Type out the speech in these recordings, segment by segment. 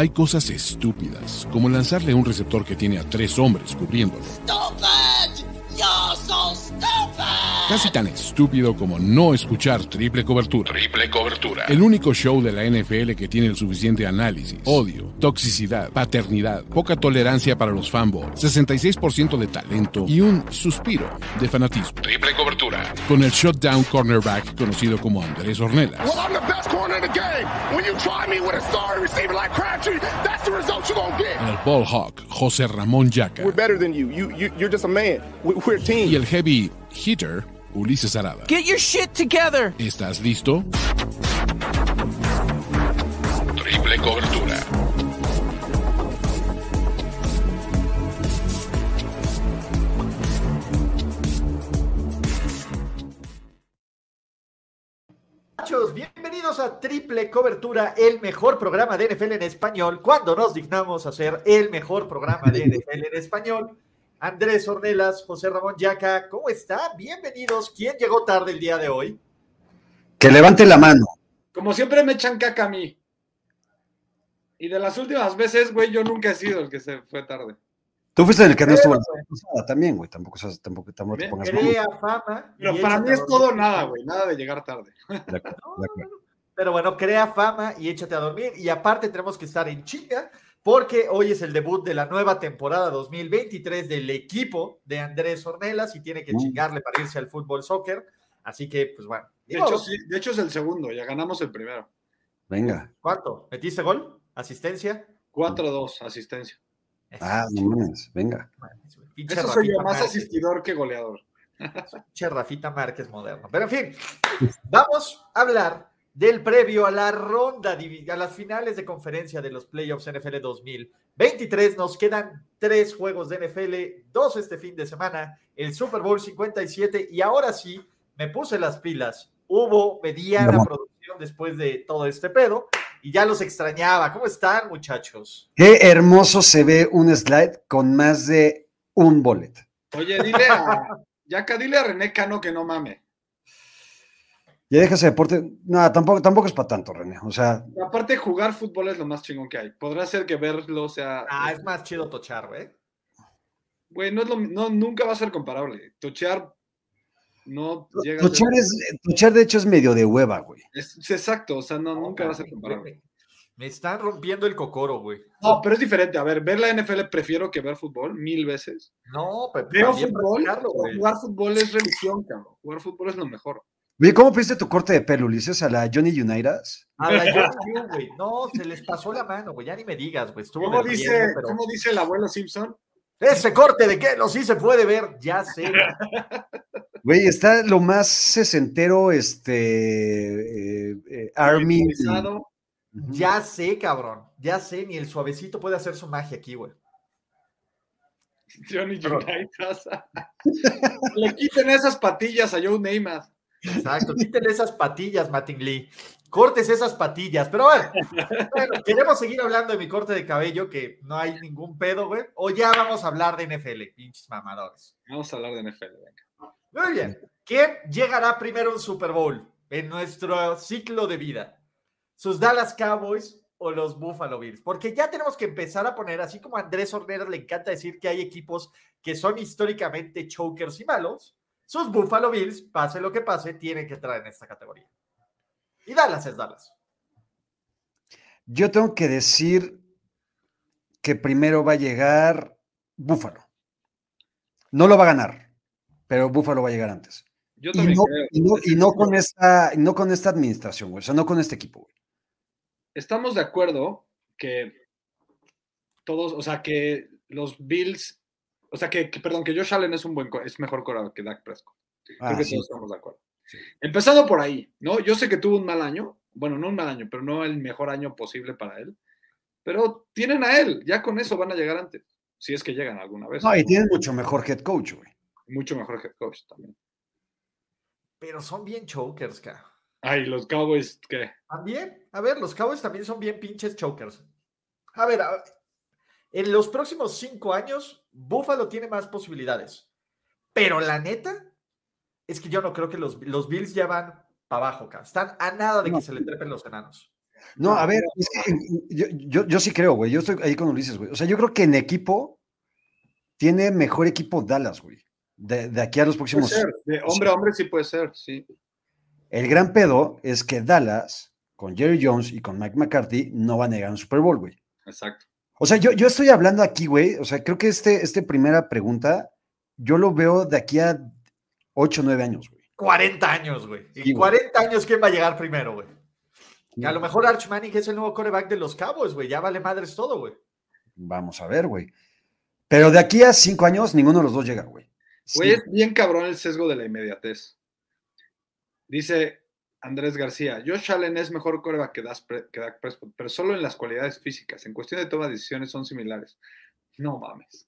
Hay cosas estúpidas, como lanzarle un receptor que tiene a tres hombres cubriéndolo. Casi tan estúpido como no escuchar triple cobertura. Triple cobertura. El único show de la NFL que tiene el suficiente análisis, odio, toxicidad, paternidad, poca tolerancia para los fanboys, 66% de talento y un suspiro de fanatismo. Triple cobertura. Con el shutdown cornerback conocido como Andrés Ornelas. En el ball hawk, José Ramón Yaca. Y el heavy hitter, Ulises Arada. Get your shit together. ¿Estás listo? Triple cobertura. Bienvenidos a Triple Cobertura, el mejor programa de NFL en español, cuando nos dignamos a hacer el mejor programa de NFL en español. Andrés Ornelas, José Ramón Yaca, ¿cómo está? Bienvenidos. ¿Quién llegó tarde el día de hoy? Que levante la mano. Como siempre me echan caca a mí. Y de las últimas veces, güey, yo nunca he sido el que se fue tarde. Tú fuiste el que no estuvo la también, güey. Tampoco, tampoco, tampoco te pongas Crea fama. Pero para mí es todo nada, güey. Nada de llegar tarde. pero bueno, crea fama y échate a dormir. Y aparte tenemos que estar en chinga porque hoy es el debut de la nueva temporada 2023 del equipo de Andrés Ornelas y tiene que mm. chingarle para irse al fútbol soccer. Así que, pues bueno. De hecho, de hecho, es el segundo, ya ganamos el primero. Venga. ¿Cuánto? ¿Metiste gol? ¿Asistencia? 4-2, asistencia. Ah, no venga. Eso soy yo, más asistidor que goleador. Che, Rafita Márquez moderno. Pero en fin, vamos a hablar del previo a la ronda, a las finales de conferencia de los playoffs NFL 2023. Nos quedan tres juegos de NFL, dos este fin de semana, el Super Bowl 57 y ahora sí, me puse las pilas. Hubo mediana producción después de todo este pedo y ya los extrañaba. ¿Cómo están, muchachos? Qué hermoso se ve un slide con más de un bullet. Oye, dile a, Yaka, dile a René Cano que no mame. Ya deja ese deporte. No, tampoco, tampoco es para tanto, René. O sea. Aparte, jugar fútbol es lo más chingón que hay. Podrá ser que verlo sea. Ah, es más chido tochar, güey. Güey, no es lo no, nunca va a ser comparable. Tochear no llega tochar, es, tochar de hecho es medio de hueva, güey. Es, exacto, o sea, no, nunca va a ser comparable. Me están rompiendo el cocoro, güey. No, pero es diferente. A ver, ver la NFL prefiero que ver fútbol mil veces. No, pero Veo fútbol. Jugar fútbol es religión, cabrón. Jugar fútbol es lo mejor. Oye, ¿cómo viste tu corte de pelo, Ulises? ¿A la Johnny Unitas? A la Johnny güey. No, se les pasó la mano, güey. Ya ni me digas, güey. ¿Cómo, dice, ¿Cómo dice el abuelo Simpson? Ese corte de qué no sí se puede ver, ya sé. Güey, está lo más sesentero, este, eh, eh, Army. Ya sé, cabrón, ya sé, ni el suavecito puede hacer su magia aquí, güey. Johnny Unitas. Le quiten esas patillas a Joe Neymar. Exacto, quítele esas patillas, Martin Lee. Cortes esas patillas. Pero bueno, queremos seguir hablando de mi corte de cabello, que no hay ningún pedo, güey. O ya vamos a hablar de NFL, pinches mamadores. Vamos a hablar de NFL, venga. Muy bien. ¿Quién llegará primero al Super Bowl en nuestro ciclo de vida? ¿Sus Dallas Cowboys o los Buffalo Bills? Porque ya tenemos que empezar a poner, así como a Andrés Horneras le encanta decir que hay equipos que son históricamente chokers y malos, sus Buffalo Bills, pase lo que pase, tienen que entrar en esta categoría. Y Dallas es Dallas. Yo tengo que decir que primero va a llegar Buffalo. No lo va a ganar, pero Buffalo va a llegar antes. Yo también y, no, y, no, con esta, no con esta administración, güey. O sea, no con este equipo, güey. Estamos de acuerdo que todos, o sea, que los Bills o sea, que, perdón, que Josh Allen es un buen, es mejor corredor que Dak Prescott. Creo Ah, que sí. todos estamos de acuerdo. Empezando por ahí, ¿no? Yo sé que tuvo un mal año, bueno, no un mal año, pero no el mejor año posible para él. Pero tienen a él, ya con eso van a llegar antes, si es que llegan alguna vez. No, y tienen mucho mejor head coach, güey. Mucho mejor head coach también. Pero son bien chokers, ca. Ay, los Cowboys, ¿qué? También, a ver, los Cowboys también son bien pinches chokers. A ver, a- en los próximos cinco años, Buffalo tiene más posibilidades. Pero la neta, es que yo no creo que los, los Bills ya van para abajo, ca. Están a nada de No. que se le trepen los enanos. No, a ver, es que yo, yo, yo sí creo, güey. Yo estoy ahí con Ulises, güey. O sea, yo creo que en equipo tiene mejor equipo Dallas, güey. De, de aquí a los Puede próximos. ser, de hombre a hombre sí puede ser, sí. El gran pedo es que Dallas, con Jerry Jones y con Mike McCarthy, no van a llegar a un Super Bowl, güey. Exacto. O sea, yo, yo estoy hablando aquí, güey. O sea, creo que este, este primera pregunta, yo lo veo de aquí a 8 o 9 años, güey. 40 años, güey. Sí, Y güey. 40 años, ¿quién va a llegar primero, güey? Y a lo mejor Arch Manning es el nuevo coreback de los Cowboys, güey. Ya vale madres todo, güey. Vamos a ver, güey. Pero de aquí a 5 años, ninguno de los dos llega, güey. Güey, Sí. es bien cabrón el sesgo de la inmediatez. Dice Andrés García, Josh Allen es mejor coreback que, que Dak Prescott, pero solo en las cualidades físicas. En cuestión de toma de decisiones son similares. No mames.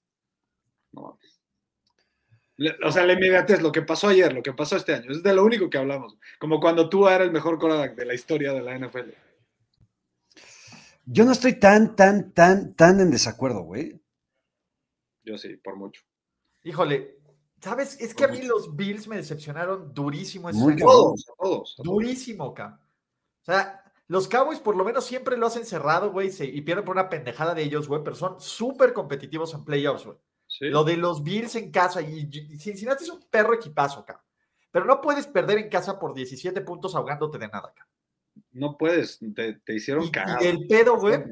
No mames. Le- O sea, la inmediatez, lo que pasó ayer, lo que pasó este año, es de lo único que hablamos. Como cuando tú era el mejor coreback de la historia de la NFL. Yo no estoy tan, tan, tan, tan en desacuerdo, güey. Yo sí, por mucho. Híjole, ¿sabes? Es que a mí los Bills me decepcionaron durísimo ese Muy cabrón. Todos, todos. Durísimo, ca. O sea, los Cowboys por lo menos siempre lo hacen cerrado, güey, y pierden por una pendejada de ellos, güey, pero son súper competitivos en playoffs, güey. Sí. Lo de los Bills en casa, y, Cincinnati es un perro equipazo, ca. Pero no puedes perder en casa por 17 puntos ahogándote de nada, ca. No puedes, te, te hicieron cagar. el pedo, güey,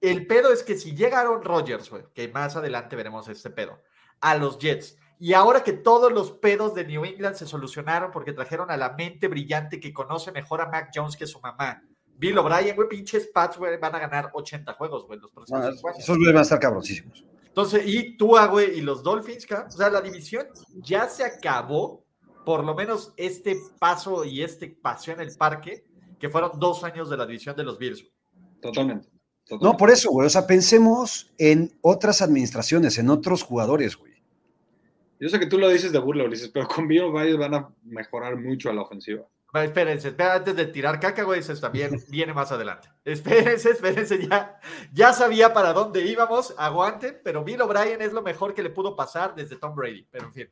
el pedo es que si llega Aaron Rodgers, güey, que más adelante veremos este pedo, a los Jets, y ahora que todos los pedos de New England se solucionaron porque trajeron a la mente brillante que conoce mejor a Mac Jones que su mamá, Bill O'Brien, güey, pinches Pats, güey, van a ganar 80 juegos, güey, los próximos No, cinco años. esos güeyes van a estar cabroncísimos. Entonces, y Tua, güey, y los Dolphins, ca, o sea, la división ya se acabó, por lo menos este paso y este paseo en el parque, que fueron dos años de la división de los Bills. güey. Totalmente. No, totalmente. por eso, güey. O sea, pensemos en otras administraciones, en otros jugadores, güey. Yo sé que tú lo dices de burla, Ulises, pero con Bill O'Brien van a mejorar mucho a la ofensiva. Va, Espérense, antes de tirar caca, güey, eso también viene más adelante. Espérense, espérense, ya, ya sabía para dónde íbamos, aguanten, pero Bill O'Brien es lo mejor que le pudo pasar desde Tom Brady, pero en fin,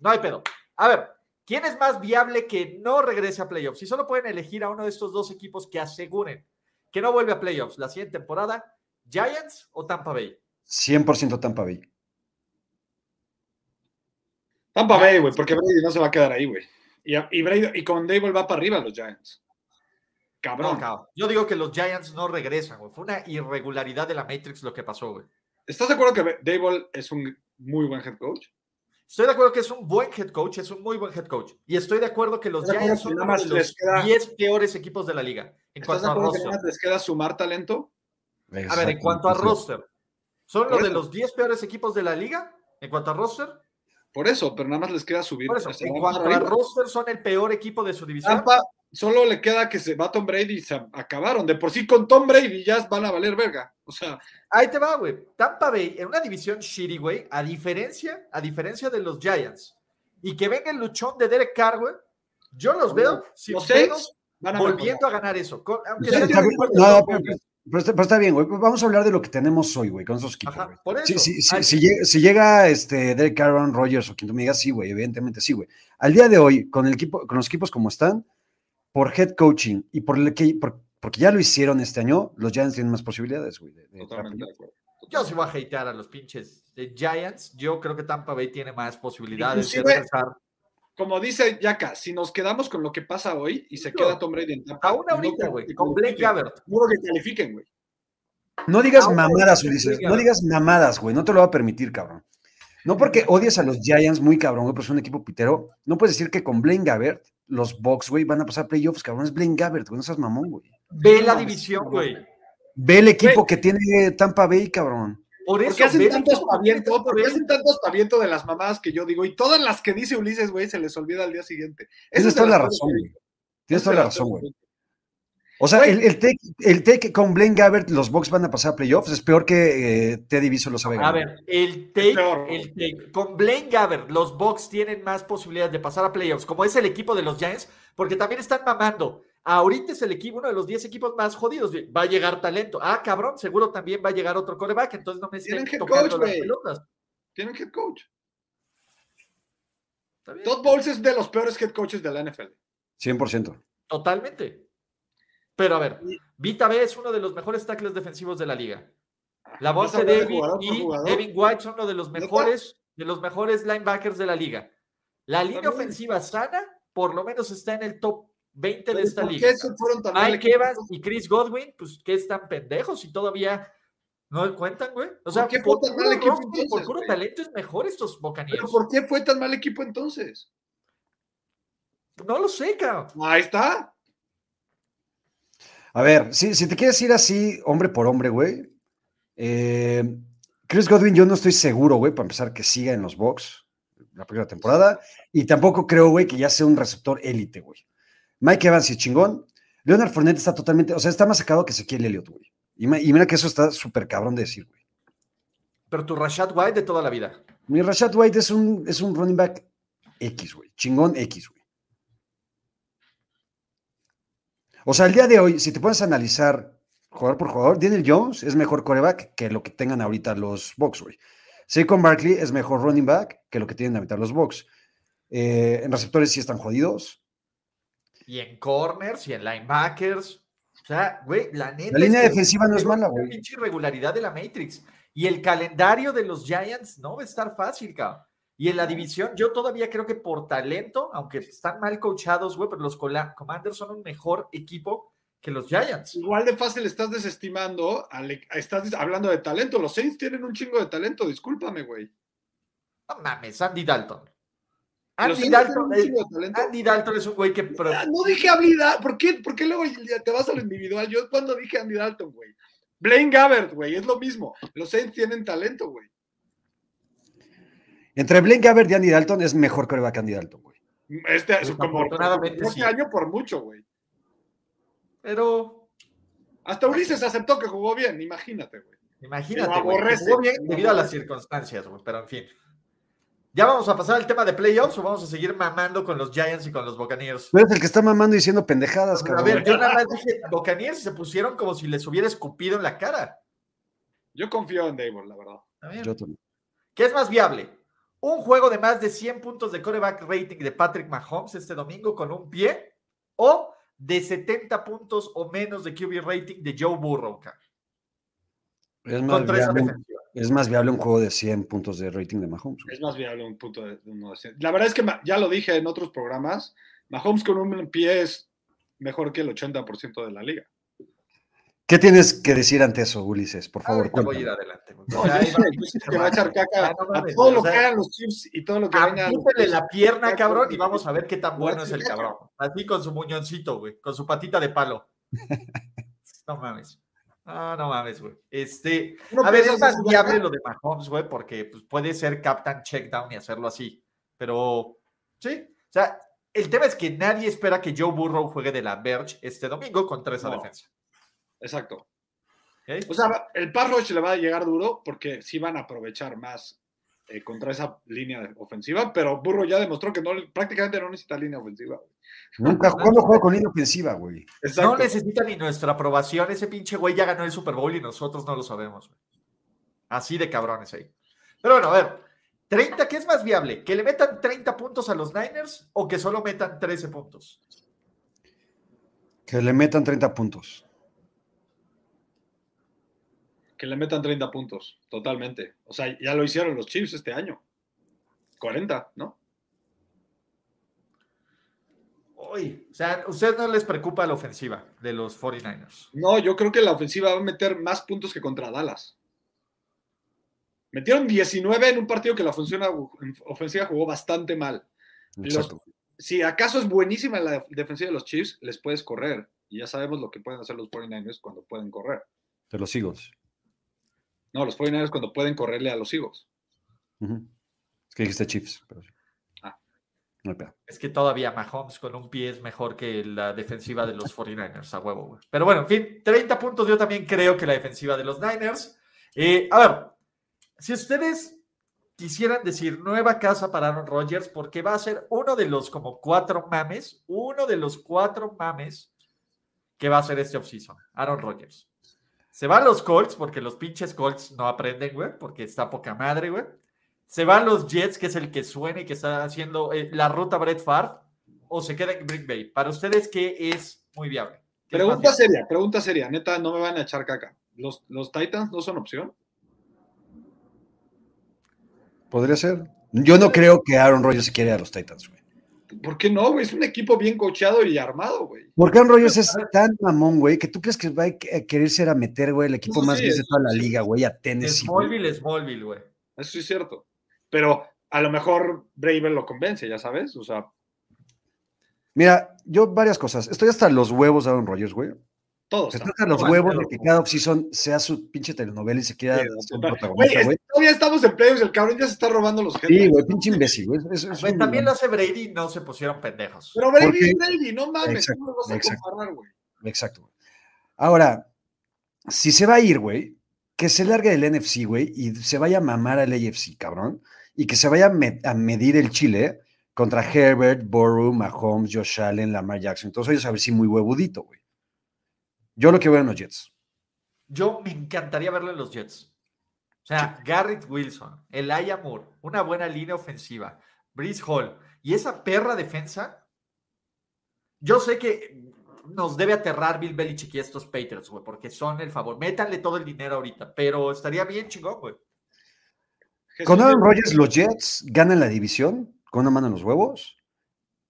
no hay pedo. A ver, ¿quién es más viable que no regrese a playoffs? Si solo pueden elegir a uno de estos dos equipos que aseguren que no vuelve a playoffs la siguiente temporada, Giants o Tampa Bay. 100% Tampa Bay. Tampa Bay, güey, porque Brady no se va a quedar ahí, güey. Y, y, Brady- y con Dable va para arriba los Giants. Cabrón. No, cabrón. Yo digo que los Giants no regresan, güey. Fue una irregularidad de la Matrix lo que pasó, güey. ¿Estás de acuerdo que Dable es un muy buen head coach? Estoy de acuerdo que es un buen head coach, es un muy buen head coach. Y estoy de acuerdo que los Giants son uno de los les queda- 10 peores equipos de la liga en ¿Estás cuanto de a que roster. nada les queda sumar talento? A ver, en cuanto a roster, ¿son los de los 10 peores equipos de la liga en cuanto a roster? Por eso, pero nada más les queda subir. Por eso, o sea, en van cuanto para a roster, son el peor equipo de su división. Tampa solo le queda que se va Tom Brady y se acabaron. De por sí con Tom Brady ya van a valer verga. O sea, Ahí te va, güey. Tampa Bay, en una división shitty, güey, a diferencia, a diferencia de los Giants, y que venga el luchón de Derek Carr, güey, yo los veo sin los pedos van a volviendo a ganar eso. Con- aunque sea no, pero, está, pero está bien, güey. Vamos a hablar de lo que tenemos hoy, güey, con esos equipos, Ajá, güey. por eso. Sí, sí, sí, Ay, si, llega, si llega este Derek Aaron Rodgers o quien tú me digas, sí, güey, evidentemente sí, güey. Al día de hoy, con el equipo, con los equipos como están, por head coaching y por, el que, por- porque ya lo hicieron este año, los Giants tienen más posibilidades, güey. de- de totalmente entrar de acuerdo. Yo sí voy a hatear a los pinches de Giants. Yo creo que Tampa Bay tiene más posibilidades de regresar. Como dice Yaka, si nos quedamos con lo que pasa hoy y se No. queda Tom Brady en Tampa. Aún ahorita, güey, con Blake. Gabbert. No creo que califiquen, güey. No digas mamadas, Ulises. No digas mamadas, güey. No te lo va a permitir, cabrón. No porque odies a los Giants muy cabrón, güey, pero es un equipo pitero. No puedes decir que con Blaine Gabbert, los Bucks, güey, van a pasar playoffs, cabrón. Es Blaine Gabbert, güey. No seas mamón, güey. Ve la división, güey. Ve el equipo que tiene Tampa Bay, cabrón. Por ¿Por eso, qué hacen tanto ver. hacen tanto de las mamadas que yo digo? Y todas las que dice Ulises, güey, se les olvida al día siguiente. Esa es toda la razón, güey. Tienes esa toda la razón, güey. O sea, el, el take, el take con Blaine Gabbert, los Bucks van a pasar a playoffs, es peor que eh, Teddy B lo sabe A ganar. ver, el take, el take. Con Blaine Gabbert, los Bucks tienen más posibilidades de pasar a playoffs, como es el equipo de los Giants, porque también están mamando. Ahorita es el equipo, uno de los 10 equipos más jodidos. Va a llegar talento. Ah, cabrón, seguro también va a llegar otro coreback, entonces no me estén Tienen head tocando coach, las pelotas. Tienen head coach. Todd Bowles es de los peores head coaches de la NFL. 100%. Totalmente. Pero a ver, Vita B es uno de los mejores tackles defensivos de la liga. La voz ¿Vas a de David y? Devin White son uno de los mejores, de los mejores linebackers de la liga. La línea ofensiva sana, por lo menos está en el top 20 de Pero esta ¿Por liga. qué se fueron tan mal Mike? Evans y Chris Godwin, pues que están pendejos y todavía no cuentan, güey. O sea, ¿Por qué por fue tan mal equipo roster, por entonces, puro güey? talento es mejor estos ¿Pero bocanieros. por qué fue tan mal equipo entonces? No lo sé, cabrón. Ahí está. A ver, si, si te quieres ir así, hombre por hombre, güey. eh, Chris Godwin, yo no estoy seguro, güey, para empezar, que siga en los Bucks la primera temporada. Y tampoco creo, güey, que ya sea un receptor élite, güey. Mike Evans y chingón. Leonard Fournette está totalmente, o sea, está más sacado que Ezequiel Elliott, güey. Y, mira que eso está súper cabrón de decir, güey. Pero tu Rashad White de toda la vida. Mi Rashad White es un, es un running back X, güey. Chingón X, güey. O sea, el día de hoy, si te pones a analizar jugador por jugador, Daniel Jones es mejor coreback que lo que tengan ahorita los Bucks, güey. Saquon Barkley es mejor running back que lo que tienen ahorita los Bucks. Eh, en receptores sí están jodidos. Y en corners y en linebackers. O sea, güey, la neta. La línea que defensiva no es mala, una güey. pinche irregularidad de la Matrix. Y el calendario de los Giants no va a estar fácil, cabrón. Y en la división, yo todavía creo que por talento, aunque están mal coachados, güey, pero los Commanders son un mejor equipo que los Giants. Igual de fácil estás desestimando, estás hablando de talento. Los Saints tienen un chingo de talento, discúlpame, güey. No mames, Andy Dalton. Los Andy Dalton, talento. Andy Dalton es un güey que. pro- Ah, No dije habilidad. ¿Por qué? ¿Por qué luego te vas a lo individual? Yo cuando dije Andy Dalton, güey. Blaine Gabbert, güey, es lo mismo. Los Saints tienen talento, güey. Entre Blaine Gabbert y Andy Dalton es mejor coreback que Andy Dalton, güey. Este, como afortunadamente, como este sí. año por mucho, güey. Pero Hasta Ulises aceptó que jugó bien, imagínate, güey. Imagínate, güey. jugó bien debido a las circunstancias, güey, pero en fin. ¿Ya vamos a pasar al tema de playoffs o vamos a seguir mamando con los Giants y con los Buccaneers? Tú eres el que está mamando diciendo pendejadas, A cabrón. ver, yo nada más dije Buccaneers y se pusieron como si les hubiera escupido en la cara. Yo confío en Dable, la verdad. Yo también. ¿Qué es más viable? ¿Un juego de más de 100 puntos de coreback rating de Patrick Mahomes este domingo con un pie? ¿O de 70 puntos o menos de QB rating de Joe Burrow? cara? Es más, Contra esa viable, defensiva. Es más viable un juego de 100 puntos de rating de Mahomes. Es más viable un punto de, uno de cien. La verdad es que ya lo dije en otros programas, Mahomes con un pie es mejor que el 80% de la liga. ¿Qué tienes que decir ante eso, Ulises? Por favor, Ahorita voy a ir adelante. No, O sea, yo ahí sé, va- yo sé que va a echar caca Ah, no a todo lo o que hagan los Chiefs y todo lo que venga. Apúntele la pierna, cabrón, y vamos a ver qué tan bueno es el cabrón. Así con su muñoncito, güey, con su patita de palo. No mames. No, no mames, güey. Este, ¿No a ver, es más viable lo de Mahomes, güey, porque pues, puede ser captain check down y hacerlo así. Pero, sí. O sea, el tema es que nadie espera que Joe Burrow juegue de la Verge este domingo contra esa No. defensa. Exacto. O sea, el pass rush le va a llegar duro porque sí van a aprovechar más eh, contra esa línea ofensiva, pero Burro ya demostró que no, prácticamente no necesita línea ofensiva. güey. Nunca juego con línea ofensiva, güey. No necesita ni nuestra aprobación. Ese pinche güey ya ganó el Super Bowl y nosotros no lo sabemos. güey. Así de cabrones ahí. Pero bueno, a ver. 30, ¿qué es más viable? ¿Que le metan 30 puntos a los Niners o que solo metan 13 puntos? Que le metan 30 puntos. Que le metan 30 puntos, totalmente. O sea, ya lo hicieron los Chiefs este año. 40, ¿no? Uy, o sea, ¿a ustedes no les preocupa la ofensiva de los 49ers? No, yo creo que la ofensiva va a meter más puntos que contra Dallas. Metieron 19 en un partido que la ofensiva, ofensiva jugó bastante mal. Los- Exacto. si acaso es buenísima la defensiva de los Chiefs, les puedes correr. Y ya sabemos lo que pueden hacer los 49ers cuando pueden correr. De los Eagles. No, los 49ers cuando pueden correrle a los Eagles. Es que dijiste Chiefs. Pero... sí. Ah. No. Es que todavía Mahomes con un pie es mejor que la defensiva de los 49ers, a huevo, güey. Pero bueno, en fin, 30 puntos yo también creo que la defensiva de los Niners. Eh, a ver, si ustedes quisieran decir nueva casa para Aaron Rodgers, porque va a ser uno de los como cuatro mames, uno de los cuatro mames que va a ser este offseason, Aaron Rodgers. Se van los Colts, porque los pinches Colts no aprenden, güey, porque está poca madre, güey. Se van los Jets, que es el que suena y que está haciendo eh, la ruta Brett Favre, o se queda en Green Bay. Para ustedes, ¿qué es muy viable? ¿Qué es más Pregunta viable? seria, pregunta seria. Neta, no me van a echar caca. ¿Los, los Titans no son opción? Podría ser. Yo no creo que Aaron Rodgers se quiere a los Titans, güey. ¿Por qué no, güey? Es un equipo bien coachado y armado, güey. Porque Aaron Rodgers es tan mamón, güey, que tú crees que va a que- querer ser a meter, güey, el equipo más sí, bien de toda la liga, güey, a Tennessee. Smallville, Smallville, güey. Eso sí es cierto. Pero a lo mejor Braver lo convence, ya sabes. O sea, Mira, yo varias cosas. Estoy hasta los huevos de Aaron Rodgers, güey. Todos. Estoy hasta los huevos de que cada offseason sea su pinche telenovela y se quiera Sí, protagonista, es- güey. todavía estamos en playoffs, el cabrón ya se está robando los Sí, headlines. güey, pinche imbécil, güey. También lo hace Brady y no se pusieron pendejos. Pero Brady Porque- es Brady, no mames, Exacto, ¿cómo lo vas a exacto. comparar, güey? Exacto, güey. Ahora, si se va a ir, güey, que se largue del NFC, güey, y se vaya a mamar al AFC, cabrón, y que se vaya a, me- a medir el Chile contra Herbert, Burrow, Mahomes, Josh Allen, Lamar Jackson. Entonces ellos a ver si muy huevudito, güey. Yo lo que veo en los Jets. Yo me encantaría verlo en los Jets. O sea, Garrett Wilson, Elijah Moore, una buena línea ofensiva, Breeze Hall y esa perra defensa. Yo sé que nos debe aterrar Bill Belichick y estos Patriots, güey, porque son el favor. Métanle todo el dinero ahorita, pero estaría bien chingón, güey. Con Aaron Rodgers, los Jets ganan la división con una mano en los huevos.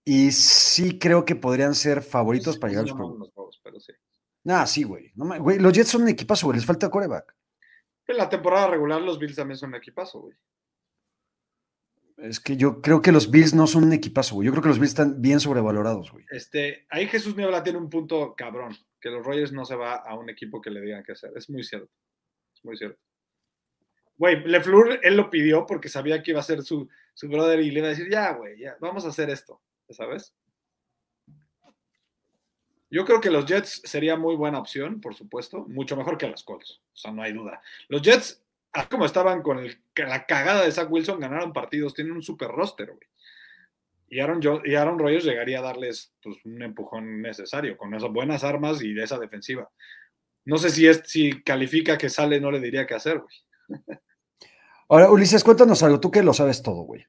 Y sí creo que podrían ser favoritos para llegar Bowl. los huevos, pero sí. Nah, sí, güey. No güey. Los Jets son un equipazo, güey. Les falta coreback. En la temporada regular los Bills también son un equipazo, güey. Es que yo creo que los Bills no son un equipazo, güey. Yo creo que los Bills están bien sobrevalorados, güey. Este, ahí Jesús Niebla tiene un punto cabrón, que los Rogers no se va a un equipo que le digan qué hacer. Es muy cierto. Es muy cierto. Güey, LeFleur, él lo pidió porque sabía que iba a ser su, su brother y le iba a decir, ya, güey, ya, vamos a hacer esto, ¿sabes? Yo creo que los Jets sería muy buena opción, por supuesto, mucho mejor que los Colts, o sea, no hay duda. Los Jets, así como estaban con la cagada de Zach Wilson, ganaron partidos, tienen un super roster, güey. Y Aaron, y Aaron Rodgers llegaría a darles pues, un empujón necesario con esas buenas armas y esa defensiva. No sé si, es, si califica que sale, no le diría qué hacer, güey. Ahora, Ulises, cuéntanos algo. Tú que lo sabes todo, güey.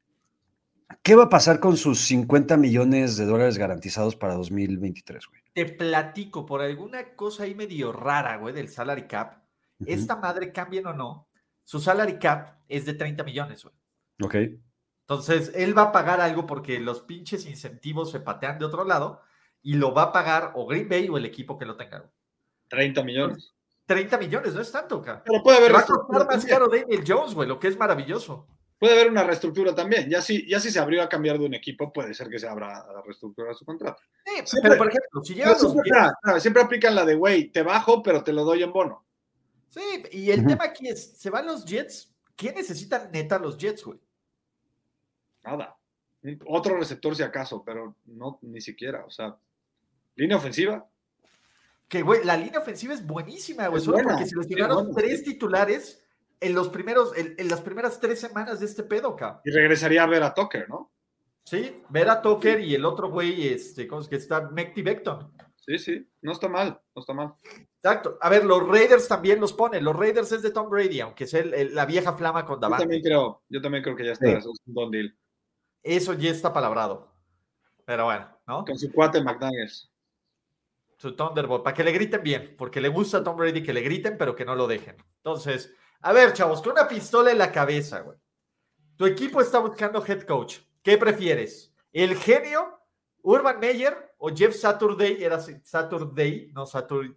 ¿Qué va a pasar con sus 50 millones de dólares garantizados para 2023, güey? Te platico por alguna cosa ahí medio rara, güey, del salary cap. Esta madre, cambien o no, su salary cap es de 30 millones, güey. Ok. Entonces, él va a pagar algo porque los pinches incentivos se patean de otro lado y lo va a pagar o Green Bay o el equipo que lo tenga. güey. 30 millones. 30 millones, no es tanto, cara. Pero puede haber Va a costar más caro Daniel Jones, güey, lo que es maravilloso. Puede haber una reestructura también. Ya si, ya si se abrió a cambiar de un equipo, puede ser que se abra a reestructurar su contrato. Sí, Siempre- pero por ejemplo, si llegan los siempre, siempre aplican la de, güey, te bajo, pero te lo doy en bono. Sí, y el tema aquí es, se van los Jets. ¿Qué necesitan neta los Jets, güey? Nada. Otro receptor si acaso, pero no ni siquiera. O sea, línea ofensiva. Que, güey, la línea ofensiva es buenísima, güey. Solo buena, porque se les buena, tres titulares en los primeros, en, en las primeras tres semanas de este pedo, cabrón. Y regresaría a ver a Tucker, ¿no? Sí, ver a Tucker y el otro güey, este, ¿cómo es que está? Mekti Becton. Sí, sí. No está mal, no está mal. Exacto. A ver, los Raiders también los ponen. Los Raiders es de Tom Brady, aunque sea el- el- la vieja flama con Yo Davante. también creo, yo también creo que ya está. Sí. Eso es un don deal. Eso ya está palabrado. Pero bueno, ¿no? Con su cuate McDaniels. Su Thunderbolt, para que le griten bien, porque le gusta a Tom Brady que le griten, pero que no lo dejen. Entonces, a ver, chavos, con una pistola en la cabeza, güey. Tu equipo está buscando head coach. ¿Qué prefieres? ¿El genio, Urban Meyer o Jeff Saturday? Era Saturday, no Saturday,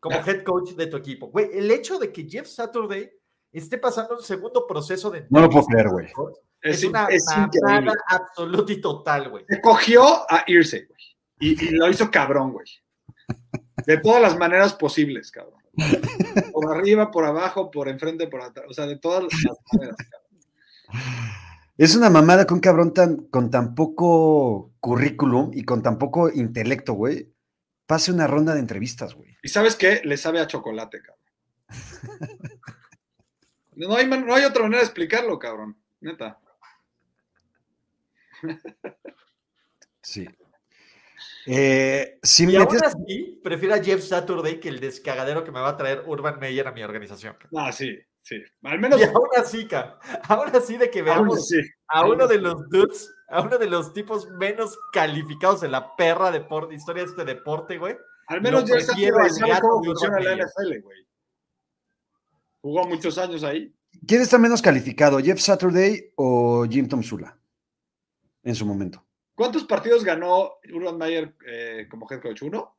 como head coach de tu equipo. Güey, el hecho de que Jeff Saturday esté pasando un segundo proceso de No lo puedo creer, güey. Es, Es, una es absoluta y total, güey. Se cogió a irse, güey. Y, y lo hizo cabrón, güey. De todas las maneras posibles, cabrón. Por arriba, por abajo, por enfrente, por atrás. O sea, de todas las maneras. Es una mamada que un cabrón tan, con tan poco currículum y con tan poco intelecto, güey, pase una ronda de entrevistas, güey. ¿Y sabes qué? Le sabe a chocolate, cabrón. No hay, no hay otra manera de explicarlo, cabrón. Neta. Sí. Eh, si Y aún metes- así, prefiero a Jeff Saturday que el descagadero que me va a traer Urban Meyer a mi organización. Ah, sí, sí. Al menos. Y aún así, ca, aún así de que veamos así. a uno de los dudes, a uno de los tipos menos calificados en la perra depor- historia de este deporte, güey. Al menos Lo ya está prefiero al sabe cómo de funciona la. NFL, güey. Jugó muchos años ahí. ¿Quién está menos calificado, Jeff Saturday o Jim Tom Sula? En su momento. ¿Cuántos partidos ganó Urban Meyer eh, como head coach? ¿Uno?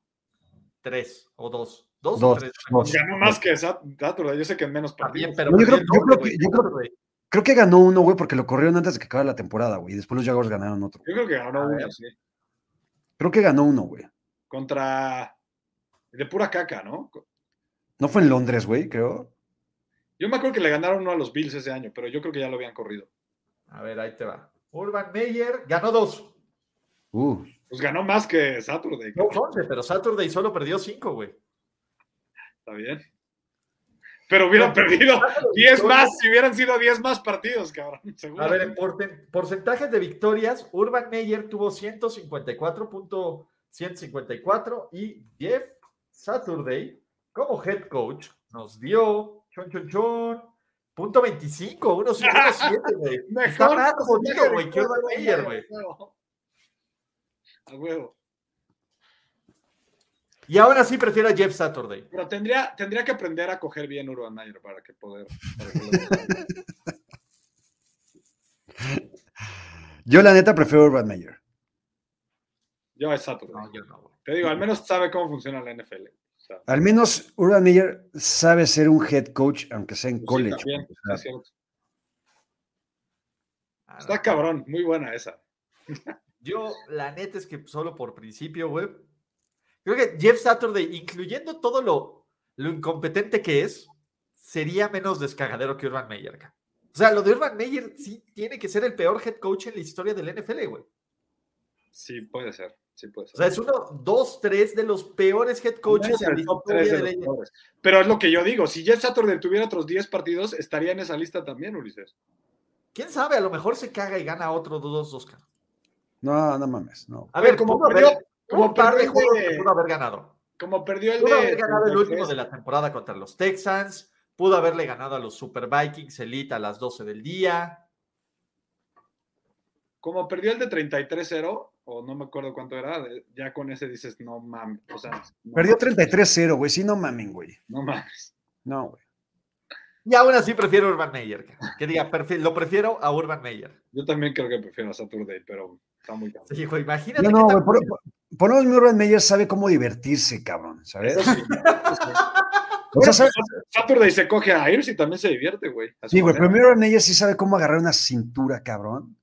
Tres o dos. Dos, Dos, o tres. dos. Ganó más que Sat- Saturday. Yo sé que en menos También, partidos. pero No, yo creo- yo que- güey, yo creo- Saturday. Creo que ganó uno, güey, porque lo corrieron antes de que acabara la temporada, güey. Y después los Jaguars ganaron otro. Yo creo que ganó A uno, ver. sí. Creo que ganó uno, güey. Contra. De pura caca, ¿no? No fue en Londres, güey, creo. Yo me acuerdo que le ganaron uno a los Bills ese año, pero yo creo que ya lo habían corrido. A ver, ahí te va. Urban Meyer ganó dos. Uh, Pues ganó más que Saturday. No, cabrón. once, pero Saturday solo perdió cinco, güey. Está bien. Pero hubieran perdido 10 más si hubieran sido 10 más partidos, cabrón. Seguro. A ver, en porcentajes de victorias, Urban Meyer tuvo 154.154 y Jeff Saturday, como head coach, nos dio chon, chon, chon, punto 25, 1.7, güey. Está más jodido, güey, que Urban Meyer, güey. A huevo. Y aún así prefiero a Jeff Saturday. Pero tendría, tendría que aprender a coger bien Urban Meyer para que poder. para que lo- yo, la neta, prefiero Urban Meyer. Yo es Saturday. No, yo no, güey. Te digo, al menos sabe cómo funciona la NFL. O sea, Al menos Urban Meyer sabe ser un head coach, aunque sea en pues sí, college. también, es cierto. Ah, Está cabrón, muy buena esa. Yo, la neta es que solo por principio, güey. Creo que Jeff Saturday, incluyendo todo lo, lo incompetente que es, sería menos descagadero que Urban Meyer. O sea, lo de Urban Meyer sí tiene que ser el peor head coach en la historia del NFL, güey. Sí, puede ser. Sí, puede ser. O sea, es uno, dos, tres de los peores head coaches en la historia de de la. Pero es lo que yo digo. Si Jeff Saturday tuviera otros 10 partidos, estaría en esa lista también, Ulises. ¿Quién sabe? A lo mejor se caga y gana otro dos, dos. No, no mames, no. A ver, como perdió- haber- como un par de perdió el juegos de- que pudo haber ganado. Como perdió el Pudo de. haber ganado el 33. último de la temporada contra los Texans. Pudo haberle ganado a los Super Vikings Elite a las 12 del día. Como perdió el de 33-0, o no me acuerdo cuánto era, ya con ese dices, no mames. O sea, no Perdió mames, 33-0, güey. Sí, no mamen, güey. No mames. No, güey. Y aún así prefiero Urban Meyer. Que diga, prefi- lo prefiero a Urban Meyer. Yo también creo que prefiero a Saturday, pero está muy cabrón. Sí, hijo, imagínate. No, no, güey. Por, por- por lo menos mi Urban Meyer sabe cómo divertirse, cabrón, ¿sabes? Eso sí. O sea, sabe- Saturday se coge a Ayers y también se divierte, güey. Sí, güey, pero Urban Meyer sí sabe cómo agarrar una cintura, cabrón.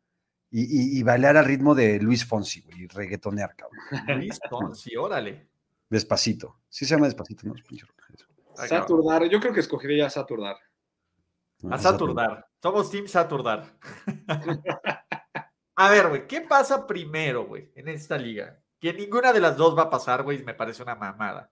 Y, y, y bailar al ritmo de Luis Fonsi, güey, y reggaetonear, cabrón. Listo, sí, órale. Despacito. Sí se llama despacito, ¿no? Saturdar, yo creo que escogería a Saturdar. No, A Saturdar. Somos Team Saturdar. A ver, güey, ¿qué pasa primero, güey, en esta liga? Que ninguna de las dos va a pasar, güey, me parece una mamada.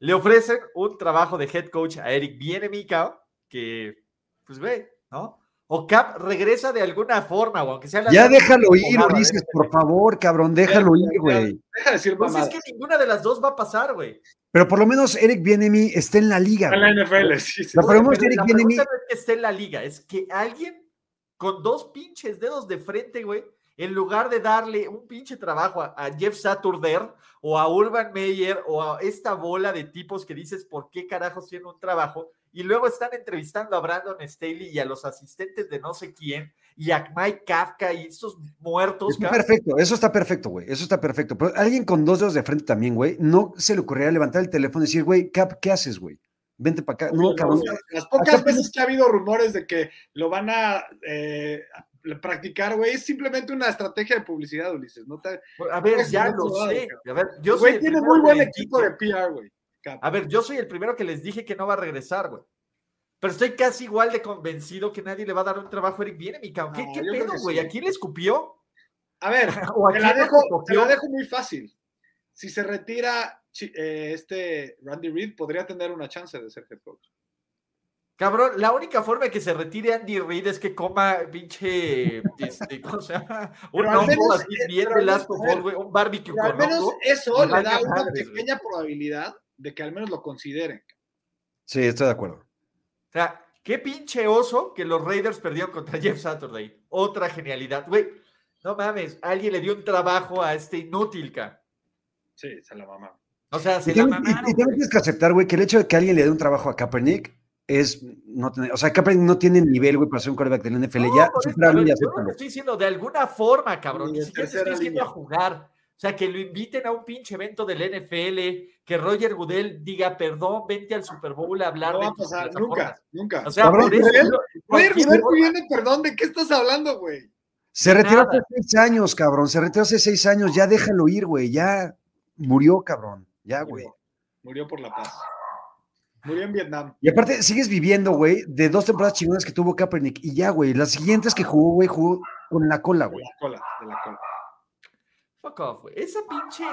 Le ofrecen un trabajo de head coach a Eric Bienemica, que, pues, ve, ¿no? O Cap regresa de alguna forma, o aunque sea la Ya déjalo ir, Jugada, Ulises, por favor, cabrón, déjalo ir, güey. Deja de decir Pues es que ninguna de las dos va a pasar, güey. Pero por lo menos Eric Bienemi está en la liga. En la güey. NFL, sí, sí. La Güey, Eric la Bieniemy- pregunta no es que esté en la liga, es que alguien con dos pinches dedos de frente, güey, en lugar de darle un pinche trabajo a, a Jeff Saturder o a Urban Meyer o a esta bola de tipos que dices, ¿por qué carajos tienen un trabajo? Y luego están entrevistando a Brandon Staley y a los asistentes de no sé quién y a Mike Kafka y estos muertos. Está perfecto, eso está perfecto, güey. Eso está perfecto. Pero alguien con dos dedos de frente también, güey, no se le ocurriría levantar el teléfono y decir, güey, Cap, ¿qué haces, güey? Vente para acá. No, cabrón. Las pocas veces que ha habido rumores de que lo van a eh, practicar, güey, es simplemente una estrategia de publicidad, Ulises. No te... A ver, ya lo sé. cabrón. A ver, yo soy Güey, tiene muy buen equipo dije- de PR, güey. A ver, yo soy el primero que les dije que no va a regresar, güey. Pero estoy casi igual de convencido que nadie le va a dar un trabajo a Eric Bieniemy, cabrón. ¿Qué, No, qué pedo, güey? sí. ¿A quién le escupió? A ver, ¿O a te la, quién le dejo, te la dejo muy fácil. Si se retira este Randy Reid, podría tener una chance de ser head coach. Cabrón, la única forma de que se retire Andy Reid es que coma pinche, este, ¿cómo se llama? Un hongo así eh, bien güey, un barbecue Pero al con menos hongo. eso le da una güey. pequeña probabilidad de que al menos lo consideren. Sí, estoy de acuerdo. O sea, qué pinche oso que los Raiders perdieron contra Jeff Saturday. Otra genialidad. Güey, no mames, alguien le dio un trabajo a este inútil, ca. Sí, se la mamaron. O sea, Y se la también, y- mamaron. y también tienes que aceptar, güey, que el hecho de que alguien le dé un trabajo a Kaepernick es no tener, o sea, Kaepernick no tiene nivel, güey, para ser un quarterback del NFL. No, ya, por eso, supéralo a ver, y yo no te estoy diciendo de alguna forma, cabrón. Ni siquiera estoy diciendo a jugar. O sea, que lo inviten a un pinche evento del NFL, que Roger Goodell diga, perdón, vente al Super Bowl a hablar No de va a pasar, plataformas". nunca, nunca. O sea, Cabrón, por eso. Goodell- Roger Goodell viene, perdón, ¿de qué estás hablando, güey? Se retiró Nada. hace seis años, cabrón. Se retiró hace seis años. Ya déjalo ir, güey. Ya murió, cabrón. Ya, güey. Murió. Por la paz. Murió en Vietnam. Y aparte, sigues viviendo, güey, de dos temporadas chingonas que tuvo Kaepernick. Y ya, güey. Las siguientes que jugó, güey, jugó con la cola, De güey. la cola, de la cola. Fuck off, güey. Esa pinche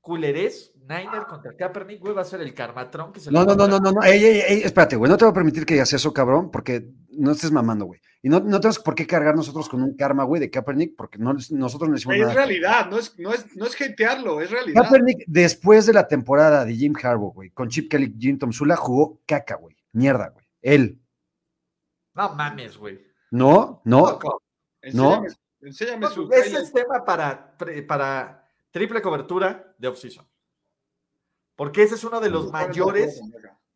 culerés Niner contra Kaepernick, güey, va a ser el karmatrón que se No, no, no, no, no, no. Ey, ey, ey, espérate, güey. No te voy a permitir que digas eso, cabrón, porque no estés mamando, güey. Y no, no tenemos por qué cargar nosotros con un karma, güey, de Kaepernick, porque no, nosotros no Güey, es nada. realidad, no es, no, es, no es hatearlo, es realidad. Kaepernick, después de la temporada de Jim Harbaugh, güey, con Chip Kelly Jim Tom Sula, jugó caca, güey. Mierda, güey. Él. No mames, güey. No, no. Off. Enséñame, enséñame No, su. Ese es tema para, para triple cobertura de offseason. Porque ese es uno de los mayores,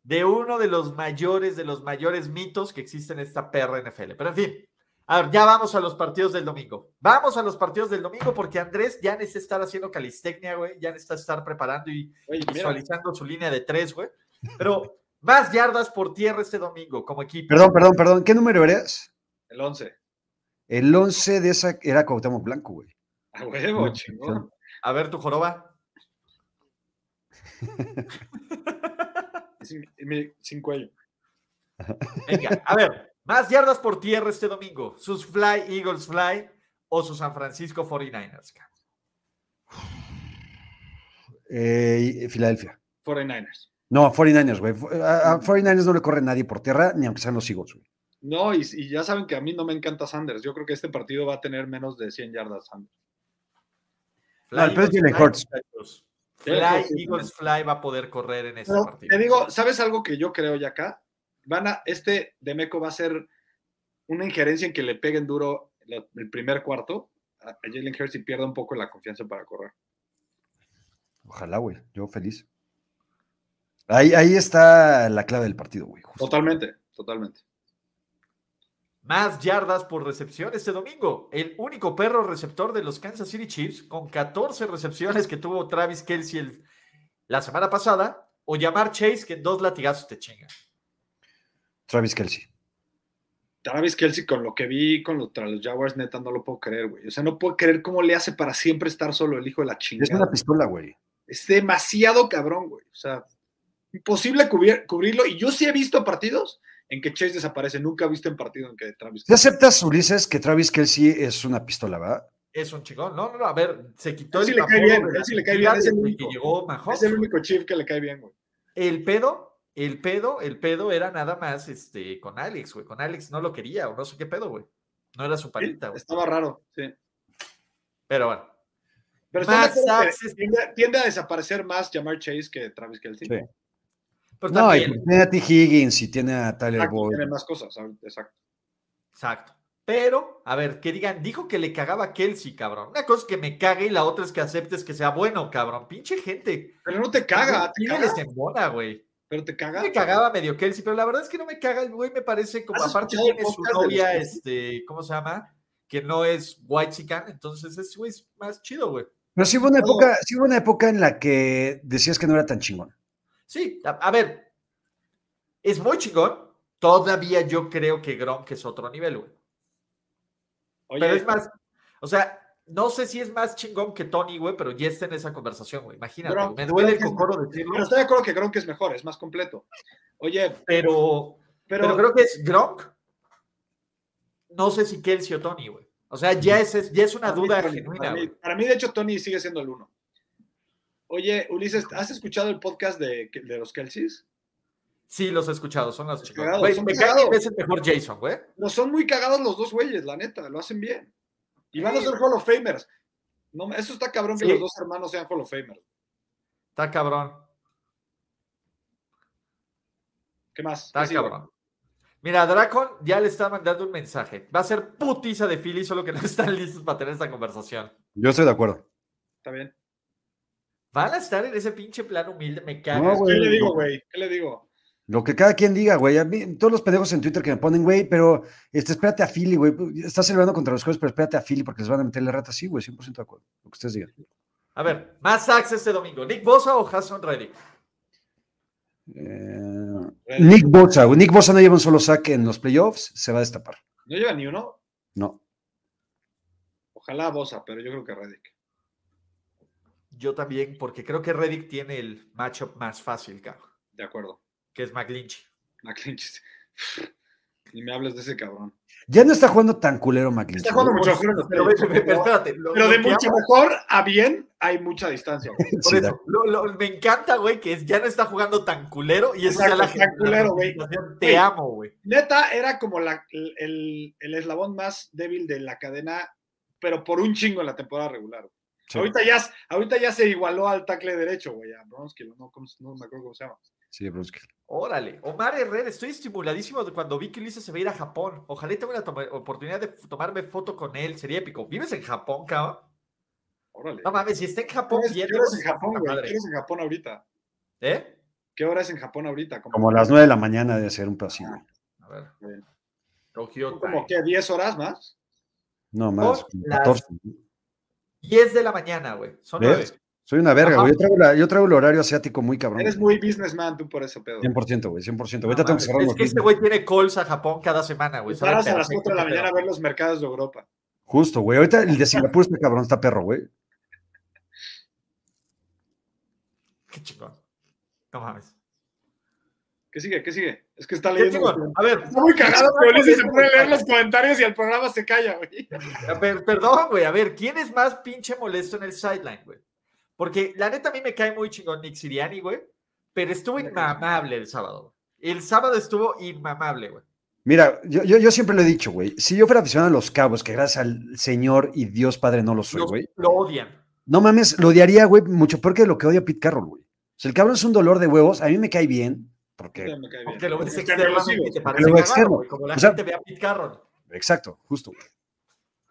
de uno de los mayores, de los mayores mitos que existen en esta perra NFL. Pero en fin, a ver, ya vamos a los partidos del domingo. Vamos a los partidos del domingo porque Andrés ya necesita estar haciendo calistecnia, güey. Ya necesita estar preparando y Oye, mira, visualizando su línea de tres, güey. Pero más yardas por tierra este domingo como equipo. Perdón, perdón, perdón. ¿Qué número eres? el 11. El 11 de esa era Cuauhtémoc Blanco, güey. A huevo, chingón. A ver tu joroba. Sin, mi- sin cuello. Venga, a ver, más yardas por tierra este domingo. Sus Fly, Eagles Fly o sus San Francisco 49ers. cabrón. Eh, Filadelfia. 49ers. No, 49ers, güey. A, a 49ers no le corre nadie por tierra, ni aunque sean los Eagles, güey. No, y, y ya saben que a mí no me encanta Sanders. Yo creo que este partido va a tener menos de 100 yardas Sanders. Fly, No, el Eagles, Jalen Fly, Fly, Eagles Fly va a poder correr en este Pero partido. te digo, ¿sabes algo que yo creo ya acá? Van a, este Demeco va a ser una injerencia en que le peguen duro la- el primer cuarto a a Jalen Hurts y pierda un poco la confianza para correr. Ojalá, güey. Yo feliz. Ahí, ahí está la clave del partido, güey. justo. Totalmente, totalmente. Más yardas por recepción este domingo. El único perro receptor de los Kansas City Chiefs con 14 recepciones que tuvo Travis Kelsey el- la semana pasada. O llamar Chase que en dos latigazos te chinga. Travis Kelsey. Travis Kelsey, con lo que vi con los, tras los Jaguars, neta, no lo puedo creer, güey. O sea, no puedo creer cómo le hace para siempre estar solo el hijo de la Es chingada. una pistola, güey. Es demasiado cabrón, güey. O sea, imposible cubrir- cubrirlo. Y yo sí he visto partidos en que Chase desaparece. Nunca he visto en partido en que Travis ¿Te aceptas, Ulises, que Travis Kelsey es una pistola, verdad? Es un chingón. No, no, no. A ver, se quitó el le cae bien, sí le cae bien, es el que único. llegó Mahomes. es el único chief que le cae bien, güey. El pedo, el pedo, el pedo era nada más este, con Alex, güey. Con Alex no lo quería, o no sé qué pedo, güey. No era su palita, güey. Estaba raro, sí. Pero bueno. Pero ¿están Más de acuerdo que este- tiende, tiende a desaparecer más Jamar Chase que Travis Kelsey. Sí. Pero No, y también, porque tiene a T. Higgins y tiene a Tyler Exacto, Boyd. tiene más cosas, exacto. exacto. Pero, a ver, que digan, dijo que le cagaba a Kelsey, cabrón. Una cosa es que me cague y la otra es que aceptes que sea bueno, cabrón. Pinche gente. Pero no te caga, te caga, les embona, güey. pero te caga. Me cagaba medio Kelsey, pero la verdad es que no me caga el güey, me parece como ¿Has aparte tiene su los novia, Kelsey? este, ¿cómo se llama? Que no es white entonces ese güey es más chido, güey. Pero sí hubo, una No. época, sí hubo una época en la que decías que no era tan chingón. Sí, a, a ver, es muy chingón. Todavía yo creo que Gronk es otro nivel, güey. Oye, Pero es más, o sea, no sé si es más chingón que Tony, güey, pero ya está en esa conversación, güey. Imagínate, Gronk- me duele el cocoro decirlo, Pero estoy de acuerdo que Gronk es mejor, es más completo. Oye, pero, pero, pero creo que es Gronk. No sé si Kelsey o Tony, güey. O sea, ya es, ya es una para mí, duda genuina, para, mí, güey. para mí, de hecho, Tony sigue siendo el uno. Oye, Ulises, ¿has escuchado el podcast de, de los Kelseys? Sí, los he escuchado, son los chingones. Cagados, Güey, son me cae veces mejor Jason, güey. No, son muy cagados los dos güeyes, la neta, lo hacen bien. Y van a ser Hall of Famers. No, eso está cabrón que los dos hermanos sean Hall of Famers. Está cabrón, ¿Qué más? está ¿Qué sigue? cabrón. Mira, Dracon ya le está mandando un mensaje. Va a ser putiza de Philly, solo que no están listos para tener esta conversación. Yo estoy de acuerdo. Está bien. Van a estar en ese pinche plan humilde, me cagas. No, ¿Qué le digo, güey? ¿Qué le digo? Lo que cada quien diga, güey. Todos los pendejos en Twitter que me ponen, güey, pero este, espérate a Philly, güey. Estás celebrando contra los juegos, pero espérate a Philly porque les van a meterle rata. Sí, güey, 100% de acuerdo. Lo que ustedes digan. A ver, más sacks este domingo. ¿Nick Bosa o Hassan Reddick? Eh, Nick Bosa, güey. Nick Bosa no lleva un solo saque en los playoffs, se va a destapar. ¿No lleva ni uno? No. Ojalá Bosa, pero yo creo que Reddick. Yo también, porque creo que Reddick tiene el matchup más fácil, cabrón, De acuerdo. que es McGlinchey. McClinch. Ni me hables de ese cabrón. Ya no está jugando tan culero McLean. Está jugando mucho mejor Pero, espérate. lo- Pero lo de mucho amo- mejor a bien hay mucha distancia. por Sí, eso, lo- lo- me encanta, güey, que es- ya no está jugando tan culero y eso Exacto, la tan culero, güey. Te amo, güey. Neta, era como la- el, el- el eslabón más débil de la cadena, pero por un chingo en la temporada regular. Sí, Ahorita, ya, ahorita ya se igualó al tackle derecho, güey, a Bronski, no, ¿cómo se- no me acuerdo cómo se llama. sí, Bruski. Órale, Omar Herrera, estoy estimuladísimo de cuando vi que Ulises se va a ir a Japón. Ojalá y tenga una toma- oportunidad de tomarme foto con él, sería épico. ¿Vives en Japón, cabrón? Órale. No mames, si está en ¿Qué Japón, qué hora es en Japón, güey? ¿Qué hora es en Japón ahorita? ¿Eh? ¿Qué hora es en Japón ahorita? Como, Como a las 9 de la mañana de ser un así, güey. A ver. Bien. Como que 10 horas más. No, más. Son como las- 14. 10 de la mañana, güey. Son ¿Ves? 9. Soy una verga, güey. Yo traigo, la- yo traigo el horario asiático muy cabrón. Eres muy businessman tú por ese pedo. 100%, güey, 100%. Ahorita tengo que cerrar es que este güey tiene calls a Japón cada semana, güey. Paras a las perfecto 4 de la mañana a ver los mercados de Europa. Justo, güey. Ahorita el de Singapur está cabrón, está perro, güey. Qué chingón. No mames. ¿Qué sigue? ¿Qué sigue? Es que está leyendo. A ver, Está muy cagado que Ulises se pone a leer los comentarios y el programa se calla, güey. A ver, perdón, güey. A ver, ¿quién es más pinche molesto en el sideline, güey? Porque la neta a mí me cae muy chingón Nick Siriani, güey. Pero estuvo inmamable el sábado. güey. El sábado estuvo inmamable, güey. Mira, yo, yo, yo siempre lo he dicho, güey. Si yo fuera aficionado a los cabos, que gracias al Señor y Dios Padre no lo soy, Los- güey. Lo odian. No mames, lo odiaría, güey, mucho peor que lo que odia Pete Carroll, güey. O sea, el cabrón es un dolor de huevos. A mí me cae bien, porque. Aunque lo ves Es externamente te parece externo. Como la O sea- gente ve a Pete Carroll. Exacto, justo.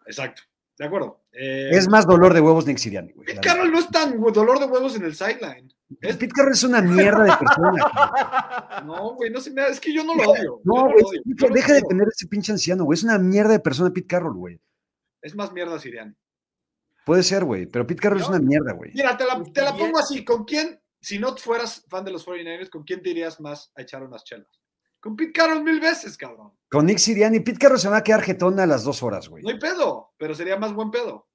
Exacto. De acuerdo. Eh, Es más dolor de huevos Nick Sirianni, güey. Pete Carroll no es tan dolor de huevos en el sideline. neta. Pete Carroll es una mierda de persona. No, güey, no se me Es que yo no lo odio. No, güey, odio, deja, de tener ese pinche anciano, güey. Es una mierda de persona Pete Carroll, güey. Es más mierda Siriani. Puede ser, güey, pero Pete Carroll es una mierda, güey. Mira, te la, te la Bien. pongo así. ¿Con quién, si no fueras fan de los 49ers, con quién te irías más a echar unas chelas? Con Pete Carroll mil veces, cabrón. Con Nick Sirianni, Pete Carroll se va a quedar jetón a las dos horas, güey. No hay pedo, pero sería más buen pedo.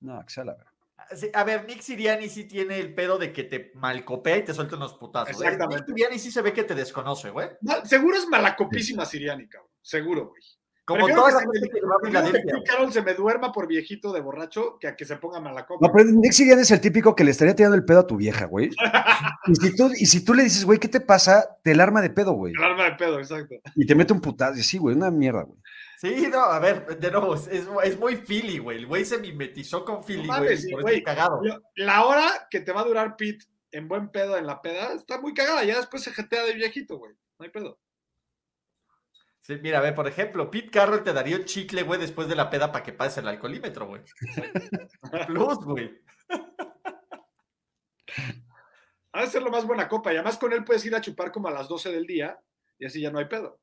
No, que sea la verdad. Sí, A ver, Nick Siriani sí tiene el pedo de que te malcopea y te suelta unos putazos. ¿eh? Exactamente. Nick Siriani sí se ve que te desconoce, güey. Mal- seguro es malacopísima Siriani, cabrón. Seguro, güey. Como toda que la gente que va a Filadelfia. Carroll se me duerma por viejito de borracho que a que se ponga malacopa. No, pero Nick Sirianni es el típico que le estaría tirando el pedo a tu vieja, güey. Y si tú, y si tú le dices, güey, ¿qué te pasa? Te alarma de pedo, güey. El arma de pedo, exacto. Y te mete un putazo. Y sí, güey, una mierda, güey. Sí, no, a ver, de nuevo, es, es- muy Philly, güey. El güey se mimetizó con Philly, No güey. sí, por güey. cagado. La hora que te va a durar Pete en buen pedo en la peda está muy cagada. Ya después se jetea de viejito, güey. No hay pedo. Sí, mira, ve, por ejemplo, Pete Carroll te daría un chicle, güey, después de la peda para que pase el alcoholímetro, güey. Plus, güey. Ha de ser lo más buena copa. Y además con él puedes ir a chupar como a las 12 del día y así ya no hay pedo.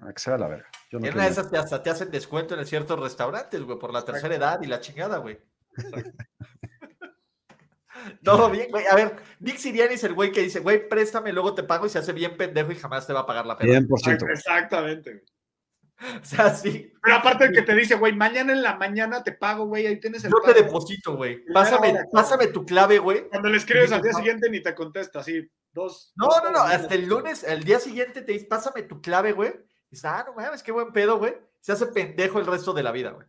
Ah, que sea la verga. Yo no en una de esas te, hasta te hacen descuento en ciertos restaurantes, güey, por la tercera edad y la chingada, güey. Todo bien, güey. A ver, Nick Siriani es el güey que dice, güey, préstame, luego te pago y se hace bien pendejo y jamás te va a pagar la peda. 100%. güey. Exactamente. güey. O sea, sí. Pero aparte el que te dice, güey, mañana en la mañana te pago, güey, ahí tienes el Yo te pago. deposito, güey. Pásame, pásame tu clave, güey. Cuando le escribes al día siguiente ni te contesta, así, dos. No, dos no, no. Hasta el lunes, el día siguiente te dice, pásame tu clave, güey. Y dices, ah, no mames, qué buen pedo, güey. Se hace pendejo el resto de la vida, güey.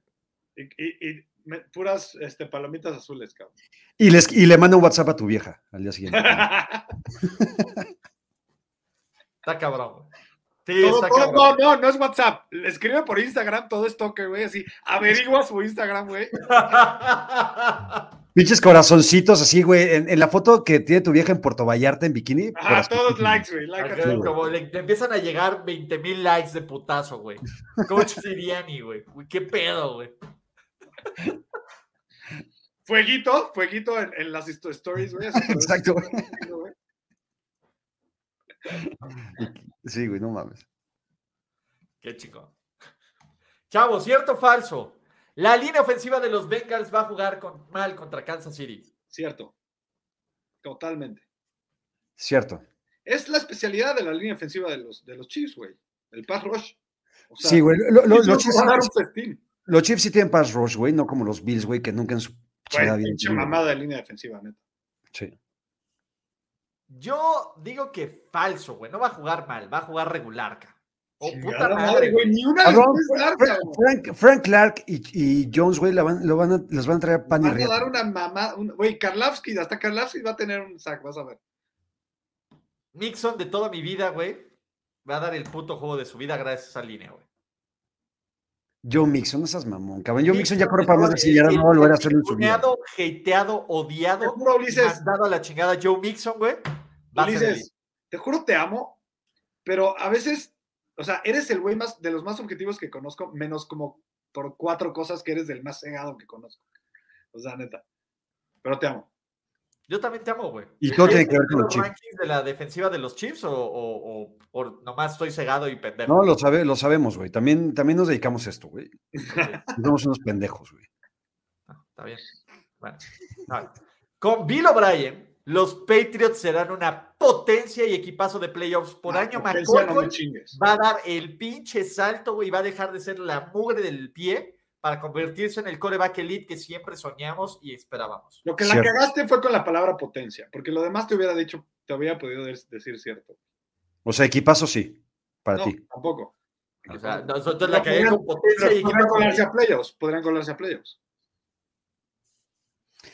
Y, y- y me- puras este, palomitas azules, cabrón. Y, les, y le manda un WhatsApp a tu vieja al día siguiente. Está cabrón, güey. Sí, Todo- está todo- cabrón. no, no, no es WhatsApp. Le escribe por Instagram, todo es toque, güey. Así, averigua su Instagram, güey. Pinches corazoncitos así, güey. En, en la foto que tiene tu vieja en Puerto Vallarta en bikini. Ajá, todos likes, güey. Like como le, le empiezan a llegar 20 mil likes de putazo, güey. Coach Siriani, güey. Qué pedo, güey. Fueguito, fueguito en, en las stories, güey. Exacto, güey. Sí, güey, no mames. Qué chico. Chavo, ¿cierto o falso? La línea ofensiva de los Bengals va a jugar con- mal contra Kansas City. Cierto. Totalmente. Cierto. Es la especialidad de la línea ofensiva de los, de los Chiefs, güey. El pass rush. O sea, Sí, güey. lo- lo- Chiefs los, Chiefs, a un los Chiefs sí tienen pass rush, güey, no como los Bills, güey, que nunca en su Güey, chingada güey. mamada de línea defensiva, neta. Sí. Yo digo que falso, güey. No va a jugar mal, va a jugar regular, ca. Oh, puta madre, güey. Ni una Cabrón, Frank. Frank- Frank Clark y, y Jones, güey, la van, lo van a, les van a traer pan y Van a dar una mamá. un- Güey, Karlavsky, hasta Karlavsky va a tener un sack, vas a ver. Mixon de toda mi vida, güey. Va a dar el puto juego de su vida gracias a esa línea, güey. Joe Mixon, no seas mamón, cabrón. Joe Mixon ya corre para más de 100 yardas, el- no va a volver a el hacerlo en su vida. ninguneado, hateado, odiado, Te juro, Ulises, mandado a la chingada Joe Mixon, güey. Ulises, te juro te amo, pero a veces, o sea, eres el güey más, de los más objetivos que conozco, menos como por cuatro cosas que eres del más cegado que conozco. O sea, neta. Pero te amo. Yo también te amo, güey. Y todo tiene que ver ¿Ves con los Chiefs. de la defensiva de los Chiefs o, o- o- o nomás estoy cegado y pendejo? No, lo, sabe, lo sabemos, güey. También, también nos dedicamos a esto, güey. Somos unos pendejos, güey. Ah, Está bien. Bueno. Con Bill O'Brien, los Patriots serán una potencia y equipazo de playoffs. Por Ah, año, potencia, no va a dar el pinche salto, güey, va a dejar de ser la mugre del pie para convertirse en el coreback elite que siempre soñamos y esperábamos. Lo que la Cierto. cagaste fue con la palabra potencia, porque lo demás te hubiera dicho, te había podido decir cierto. O sea, equipazo sí, para No, ti. tampoco. O sea, nosotros la cagué con potencia y podrían colarse a playoffs, podrían colarse a playoffs.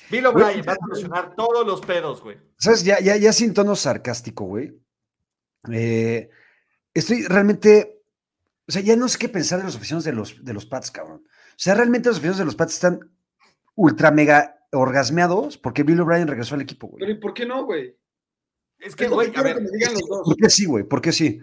Bill O'Brien va a solucionar todos los pedos, güey. ¿Sabes? Ya, ya, ya sin tono sarcástico, güey. Eh, estoy realmente. O sea, ya no sé qué pensar de los aficionados de los, de los Pats, cabrón. O sea, realmente los aficionados de los Pats están ultra mega orgasmeados porque Bill O'Brien regresó al equipo, Pero güey. ¿y por qué no, güey? Es que, güey, a ver, que me digan los dos. ¿Por qué sí, güey? ¿Por qué sí?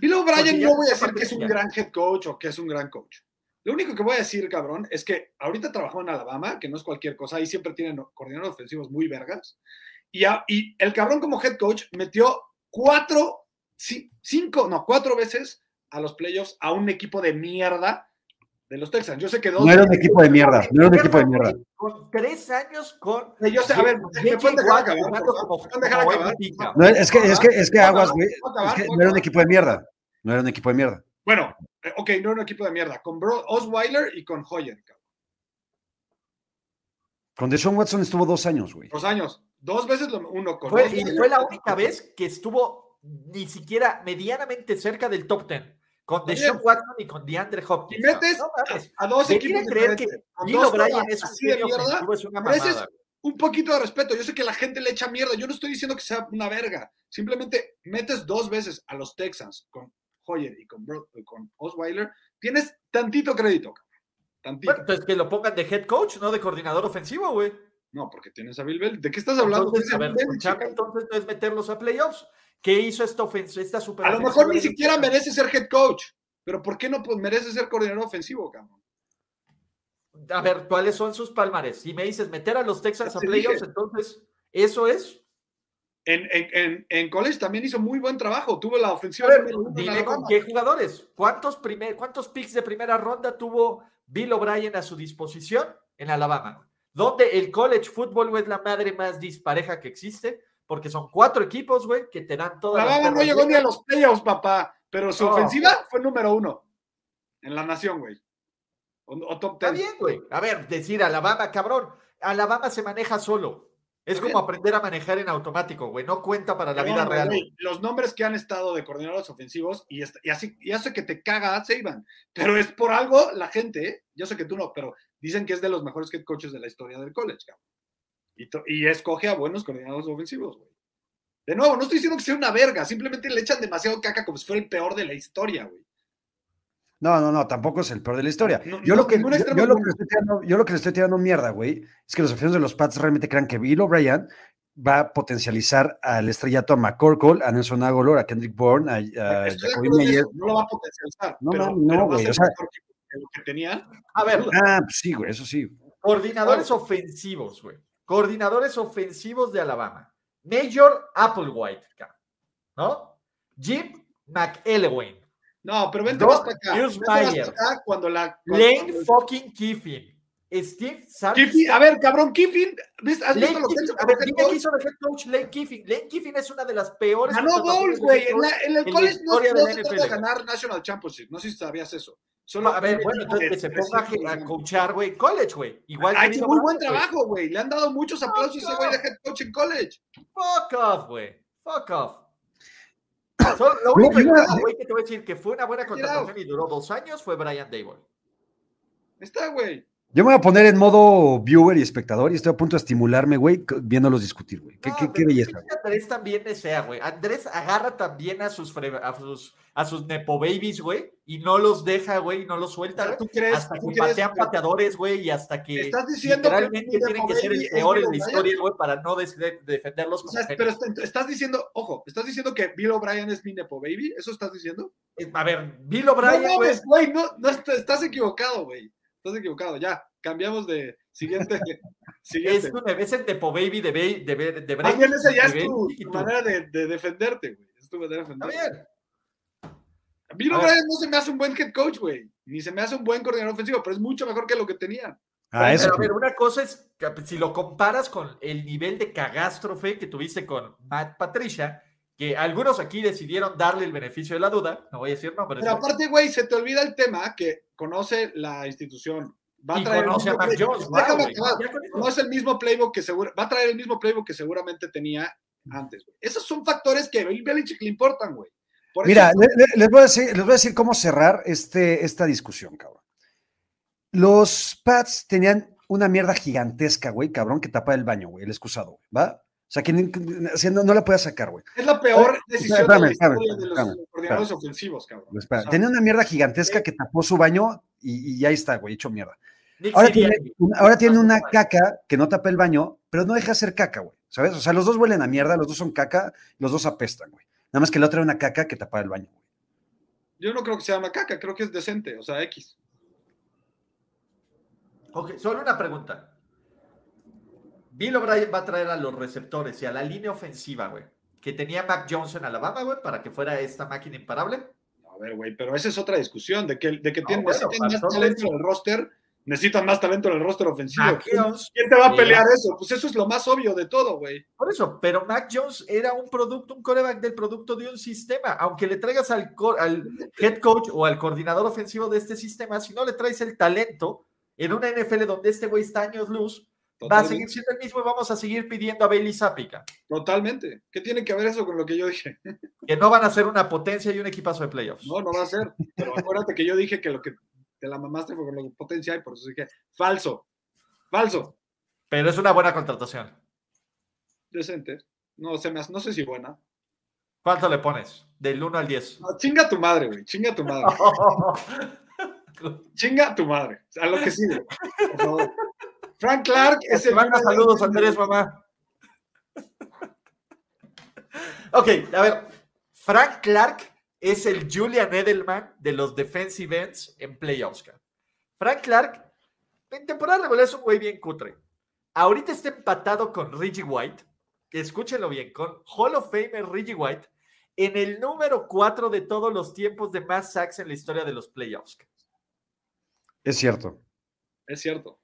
Bill O'Brien no voy a decir que es un gran head coach o que es un gran coach. Lo único que voy a decir, cabrón, es que ahorita trabajó en Alabama, que no es cualquier cosa, ahí siempre tienen coordinadores ofensivos muy vergas. Y, a- y el cabrón como head coach metió cuatro, ci- cinco, no, cuatro veces a los playoffs a un equipo de mierda de los Texans. Yo sé que dos... No era un equipo de mierda, no era un equipo de mierda. Con tres años con. Yo sé, a ver, ¿me pueden dejar acabar. No, es que, es que, es que ¿Puedo aguas, güey. ¿Puedo Es acabar? que ¿Puedo no era un equipo de mierda. No era un equipo de mierda. Bueno, eh, ok, no era un equipo de mierda. Con Bro, Osweiler y con Hoyer, cabrón. Con Deshaun Watson estuvo dos años, güey. Dos años. Dos veces lo, uno con Fue, y fue la única vez que estuvo ni siquiera medianamente cerca del top ten. Con Deshaun. Watson y con DeAndre Hopkins. Y metes No a dos ¿De equipos creer que Bill corebacks es un de mierda? Es una mamada. un poquito de respeto. Yo sé que la gente le echa mierda. Yo no estoy diciendo que sea una verga. Simplemente metes dos veces a los Texans con Hoyer y con, Bro- con Osweiler. Tienes tantito crédito. Tantito. Bueno, entonces que lo pongan de head coach, no de coordinador ofensivo, güey. no, porque tienes a Bill Bell. ¿De qué estás hablando? Entonces, a ver, entonces no es meterlos a playoffs. ¿Qué hizo esta ofensiva, esta super a lo mejor ni siquiera merece ser head coach. Pero ¿por qué no pues, merece ser coordinador ofensivo, cabrón? A ver, ¿cuáles son sus palmares? Si me dices meter a los Texans a playoffs, entonces, ¿eso es? En, en, en, en college también hizo muy buen trabajo. Tuvo la ofensiva ver, dime con qué jugadores. ¿Cuántos, primer, ¿Cuántos picks de primera ronda tuvo Bill O'Brien a su disposición en Alabama? Donde el college football güey, es la madre más dispareja que existe, porque son cuatro equipos, güey, que te dan todas las Alabama no llegó ni a los playoffs, papá. Pero su No. ofensiva fue número uno. en la nación, güey. O, o top Está 10. bien, güey. A ver, decir Alabama, cabrón. Alabama se maneja solo. Es como aprender a manejar en automático, güey. No cuenta para la vida real. Los nombres que han estado de coordinadores ofensivos y, así y hace que te caga Saban. Pero es por algo la gente, ¿eh? yo sé que tú no, pero dicen que es de los mejores head coaches de la historia del college, cabrón. Y, escoge a buenos coordinadores ofensivos, güey. De nuevo, no estoy diciendo que sea una verga, simplemente le echan demasiado caca como si fuera el peor de la historia, güey. No, no, no, tampoco es el peor de la historia. No, yo, no, lo que, ningún yo, extremo yo lo es que le estoy tirando, yo lo que le estoy tirando mierda, güey, es que los aficionados de los Pats realmente crean que Bill O'Brien va a potencializar al estrellato a McCorkle, a Nelson Aguilar, a Kendrick Bourne, a, a Jacoby eso, no lo va a potencializar, No, pero, no, no, pero güey, o sea- que, que lo que tenían. A ver, Ah, pues sí, güey, eso sí. coordinadores ofensivos, güey. Coordinadores ofensivos de Alabama. Major Applewhite, ¿no? Jim McElwain. No, pero vente más para acá. Vente más Myers. para acá cuando la. cuando- Lane fucking Kiffin. Steve. Kiffin, a ver, cabrón, Kiffin, ¿ves- ¿has Lane visto Kiffin, a ver, dime qué hizo de head coach Lane Kiffin. Lane Kiffin es una de las peores. Ganó Bowls, güey. En, el college no, no se trata de ganar National Championship. No sé si sabías eso. Solo A ver, bueno, entonces que se ponga a, 300 a ganas. coachar, güey, college, güey. Igual Ha hecho muy buen trabajo, güey. Le han dado muchos aplausos a ese güey de head coach en college. Fuck off, güey. Fuck off. Solo- lo único que, güey, que te voy a decir que fue una buena contratación y duró dos años fue Brian Dable. Está, güey. Yo me voy a poner en modo viewer y espectador y estoy a punto de estimularme, güey, viéndolos discutir, güey. Qué, No, qué- qué belleza. es que Andrés también desea, güey. Andrés agarra también a sus, fre- a sus, a sus nepo babies, güey, y no los deja, güey, y no los suelta. ¿tú crees, Hasta tú que crees patean que- pateadores, güey, y hasta que ¿Estás diciendo que literalmente un tienen que ser el peor en la Bill historia, güey, para no de- defenderlos O sea, pero est- estás diciendo, ojo, ¿estás diciendo que Bill O'Brien es mi Nepo Baby? ¿Eso estás diciendo? Eh, A ver, Bill No O'Brien, güey, mames, güey, no, no, est- estás equivocado, güey. Estás equivocado, ya. Cambiamos de siguiente. siguiente. es, un, es el nepo baby de, Be- de, de bien esa ya de es tu, tu manera de, de defenderte, güey. Es tu manera de Está defenderte. bien. Bill A O'Brien no se me hace un buen head coach, güey. Ni se me hace un buen coordinador ofensivo, pero es mucho mejor que lo que tenía. Ah, Pero, eso. a ver, una cosa es que si lo comparas con el nivel de cagástrofe que tuviste con Matt Patricia, que algunos aquí decidieron darle el beneficio de la duda, no voy a decir nombres, Pero aparte, güey, se te olvida el tema que conoce la institución. Va a y traer el conoce a mismo Mac playbook. Jones, wow, Déjame güey, acabar. ya con eso. No es el mismo playbook que seguro, va a traer el mismo playbook que seguramente tenía antes. Esos son factores que a Bill Belichick le importan, güey. Eso- Mira, le- le- les, voy a decir, les voy a decir cómo cerrar este, esta discusión, cabrón. Los Pats tenían una mierda gigantesca, güey, cabrón, que tapaba el baño, güey, el excusado, güey, ¿va? O sea, que no, no la podía sacar, güey. es la peor decisión espérame, de la historia espérame, de los espérame, coordinadores ofensivos, cabrón. Espera, O sea, tenía una mierda gigantesca que tapó su baño y, y ahí está, güey, hecho mierda. Ahora tiene, ahora tiene una caca que no tapa el baño, pero no deja de ser caca, güey. ¿Sabes? O sea, los dos huelen a mierda, los dos son caca, los dos apestan, güey. Nada más que la otra era una caca que tapaba el baño, güey. Yo no creo que sea una caca, creo que es decente, o sea, X. Ok, solo una pregunta. Bill O'Brien va a traer a los receptores y a la línea ofensiva, güey, que tenía Mac Jones en Alabama, güey, para que fuera esta máquina imparable. A ver, güey, pero esa es otra discusión, de que, de que No, tienen, bueno, necesitan más talento en el roster, necesitan más talento en el roster ofensivo. Mac ¿Quién, Jones, quién te va a Sí. pelear eso? Pues eso es lo más obvio de todo, güey. Por eso, pero Mac Jones era un producto, un coreback del producto de un sistema. Aunque le traigas al, al head coach o al coordinador ofensivo de este sistema, si no le traes el talento en una NFL donde este güey está años luz, va a seguir siendo el mismo y vamos a seguir pidiendo a Bailey Zappica, Totalmente. ¿Qué tiene que ver eso con lo que yo dije? que no van a ser una potencia y un equipazo de playoffs. No, no va a ser. Pero acuérdate que yo dije que lo que te la mamaste fue con lo que potencia hay, por eso dije, falso. Falso. Pero es una buena contratación. Decente. No, se me hace- no sé si buena. ¿Cuánto le pones? Del 1 al 10. No, chinga tu madre, güey. Chinga tu madre. Chinga tu madre. A lo que sigue. Por favor. Frank Clark es el. Manda saludos, Andrés, mamá. Ok, a ver. Frank Clark es el Julian Edelman de los defensive ends en playoffs. Frank Clark, en temporada regular es un güey bien cutre. Ahorita está empatado con Reggie White. Escúchenlo bien, con Hall of Famer Reggie White en el número 4 de todos los tiempos de más sacks en la historia de los playoffs. Es cierto. Es cierto.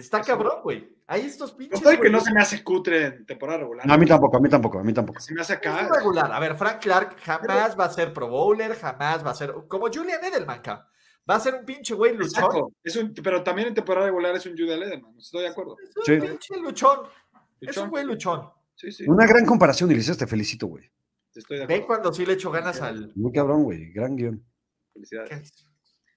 Está cabrón, güey. Hay estos pinches. todo y que no se me hace cutre en temporada regular. No, a mí tampoco, a mí tampoco, a mí tampoco. Se me hace Es acá. regular. A ver, Frank Clark jamás va a ser Pro Bowler, jamás va a ser. Como Julian Edelman, cabrón. Va a ser un pinche güey luchón. Exacto. Es un, pero también en temporada regular es un Jude Edelman. Estoy de acuerdo. Es un Sí. pinche luchón. Es un güey luchón. Sí, sí. Una gran comparación, Ulises, te felicito, güey. Estoy de Ven acuerdo. cuando sí le echo ganas al. Muy cabrón, güey, gran guion. Felicidades.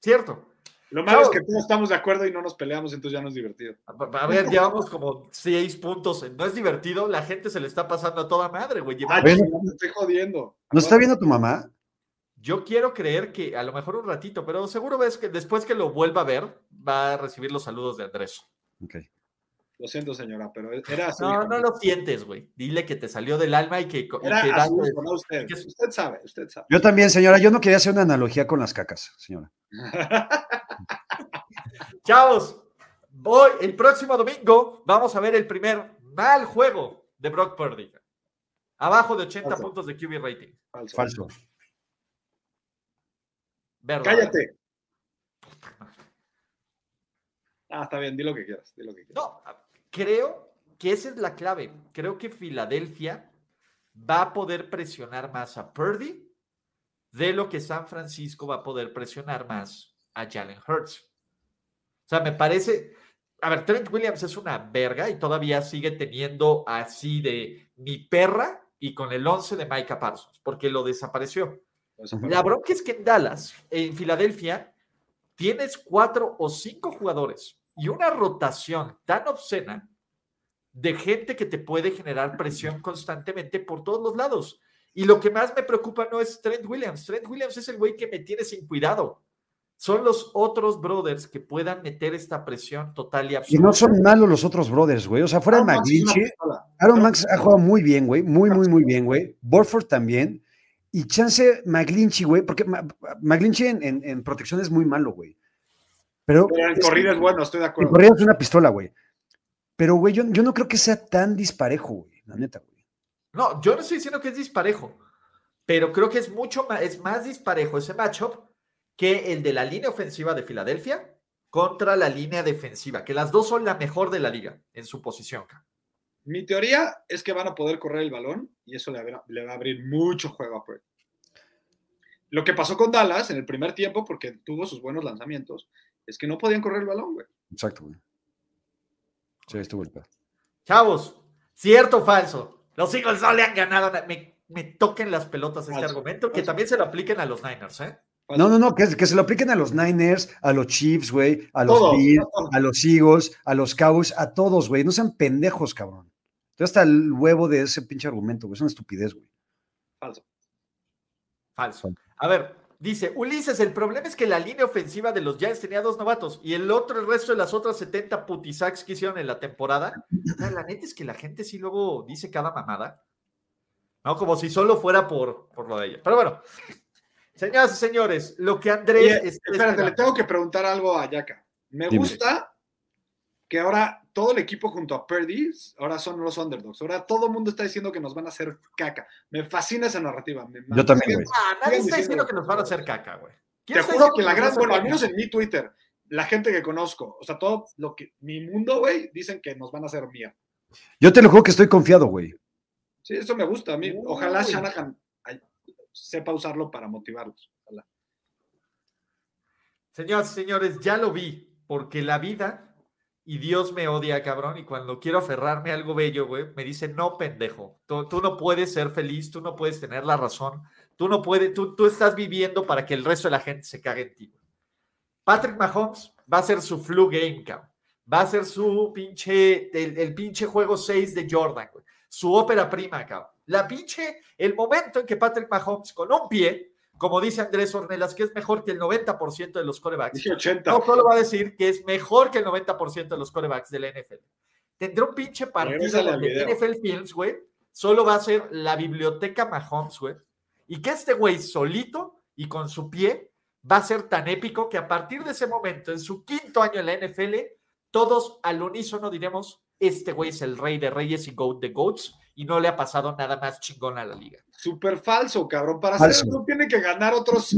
Cierto. Lo malo es que todos estamos de acuerdo y no nos peleamos, entonces ya no es divertido. A a ver, llevamos como seis puntos. No es divertido. La gente se le está pasando a toda madre, güey. Ah, Bueno. me estoy jodiendo. ¿No está viendo tu mamá? Yo quiero creer que a lo mejor un ratito, pero seguro ves que después que lo vuelva a ver, va a recibir los saludos de Andrés. Ok. Lo siento, señora, pero era así. No, no lo sientes, güey. Dile que te salió del alma y que, y Era que así, das- no usted. que sabe, usted sabe. Yo también, señora, yo no quería hacer una analogía con las cacas, señora. Chavos, voy el próximo domingo vamos a ver el primer mal juego de Brock Purdy. Abajo de 80 Falso. puntos de QB rating. Falso. Falso. Verdad. Cállate. Ah, está bien, di lo que quieras, di lo que quieras. No, creo que esa es la clave. Creo que Filadelfia va a poder presionar más a Purdy de lo que San Francisco va a poder presionar más a Jalen Hurts. O sea, me parece. A ver, Trent Williams es una verga y todavía sigue teniendo así de mi perra y con el 11 de Micah Parsons, porque lo desapareció. La bronca es que en Dallas, en Filadelfia, tienes cuatro o cinco jugadores y una rotación tan obscena de gente que te puede generar presión constantemente por todos los lados. Y lo que más me preocupa no es Trent Williams. Trent Williams es el güey que me tiene sin cuidado. Son los otros brothers que puedan meter esta presión total y Y absoluta. no son malos los otros brothers, güey. O sea, fuera de Aaron Max McGlinchey. Aaron ha jugado muy bien, güey. Muy, muy, muy bien, güey. Borford también. Y chance McGlinchey, güey, porque McGlinchey en, en- en protección es muy malo, güey. Pero, Pero en es- corrida es bueno, estoy de en acuerdo. corrida es una pistola, güey. Pero, güey, yo, yo no creo que sea tan disparejo, güey. La neta, güey. No, yo no estoy diciendo que es disparejo, pero creo que es mucho más, es más disparejo ese matchup que el de la línea ofensiva de Filadelfia contra la línea defensiva, que las dos son la mejor de la liga en su posición. Mi teoría es que van a poder correr el balón y eso le, abra- le va a abrir mucho juego a Purdy. Lo que pasó con Dallas en el primer tiempo, porque tuvo sus buenos lanzamientos, es que no podían correr el balón, güey. Exacto, güey. Sí, estuvo el pedo. Chavos, ¿cierto o falso? Los Eagles no le han ganado. na- Me, me toquen las pelotas este Falso, argumento, que también se lo apliquen a los Niners, ¿eh? No, no, no, que, que se lo apliquen a los Niners, a los Chiefs, güey, a los Todos, Bills, todos. a los Eagles, a los Cowboys, a todos, güey. No sean pendejos, cabrón. Estoy hasta el huevo de ese pinche argumento, güey. Es una estupidez, güey. Falso. Falso. A ver, dice Ulises, el problema es que la línea ofensiva de los Giants tenía dos novatos y el otro, el resto de las otras 70 putisacks que hicieron en la temporada. sea, la neta es que la gente sí luego dice cada mamada. No, como si solo fuera por, por lo de ella. Pero bueno, señoras y señores, lo que Andrés. Es- espérate, es- le tengo que preguntar algo a Yaka. Me Dime. gusta que ahora todo el equipo junto a Purdy ahora son los underdogs. Ahora todo el mundo está diciendo que nos van a hacer caca. Me fascina esa narrativa. me Yo también, güey. Ah, nadie está diciendo diciendo- que nos van a hacer caca, güey. ¿Quién Te juro que la gran, bueno, al menos en mi Twitter, la gente que conozco, o sea, todo lo que, mi mundo, güey, dicen que nos van a hacer mía. Yo te lo juro que estoy confiado, güey. Sí, eso me gusta a mí. Ojalá Uy. Shanahan ay, sepa usarlo para motivarlos. Ojalá. Señoras y señores, ya lo vi, porque la vida y Dios me odia, cabrón, y cuando quiero aferrarme a algo bello, güey, me dice, no, pendejo, tú, no puedes ser feliz, tú no puedes tener la razón, tú no puedes, tú, tú estás viviendo para que el resto de la gente se cague en ti. Patrick Mahomes va a ser su flu game, cabrón. Va a ser su pinche, el, el pinche juego 6 de Jordan, güey. Su ópera prima, cabrón. La pinche, el momento en que Patrick Mahomes con un pie, como dice Andrés Ornelas, que es mejor que el 90% de los corebacks, Dije 80. no solo va a decir que es mejor que el 90% de los corebacks de la NFL. Tendrá un pinche partido video. NFL Films, güey, solo va a ser la biblioteca Mahomes, güey. Y que este güey solito y con su pie va a ser tan épico que a partir de ese momento, en su quinto año en la NFL, todos al unísono diremos, este güey es el rey de reyes y goat de goats y no le ha pasado nada más chingón a la liga. Súper falso, cabrón. Para Falso. hacer eso tiene que ganar otros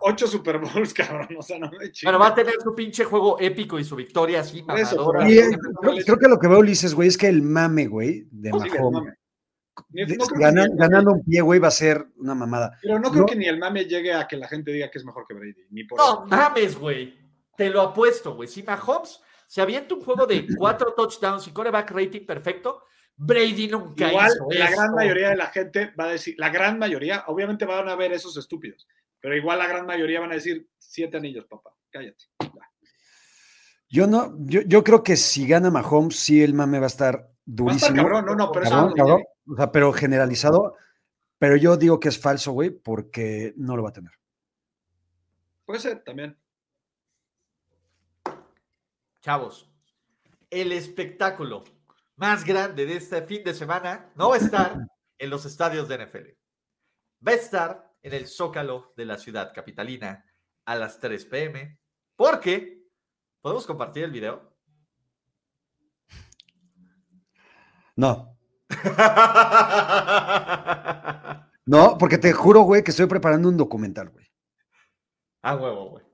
ocho Super Bowls, cabrón. O sea, no me. Bueno, va a tener su pinche juego épico y su victoria así, eso, mamadora. Y, Sí, eh, creo, creo que lo que veo, Ulises, güey, es que el mame, güey, de No, Mahomes, no que ganando un pie, güey, va a ser una mamada. Pero no creo No. que ni el mame llegue a que la gente diga que es mejor que Brady. Ni por No eso. mames, güey. Te lo apuesto, güey. Si Mahomes se avienta un juego de cuatro touchdowns y coreback rating perfecto, Brady nunca Igual hizo la eso. gran mayoría de la gente va a decir, la gran mayoría, obviamente van a ver esos estúpidos, pero igual la gran mayoría van a decir siete anillos, papá, cállate. Yo no, yo, yo creo que si gana Mahomes, sí el mame va a estar Va a durísimo. estar cabrón, no, no, pero eso Cabrón, no cabrón. O sea, pero generalizado. Pero yo digo que es falso, güey, porque no lo va a tener. puede ser también. Chavos, el espectáculo más grande de este fin de semana no va a estar en los estadios de NFL. Va a estar en el Zócalo de la ciudad capitalina a las 3 pm. Porque, ¿podemos compartir el video? No, no, porque te juro, güey, que estoy preparando un documental, güey. A huevo, güey.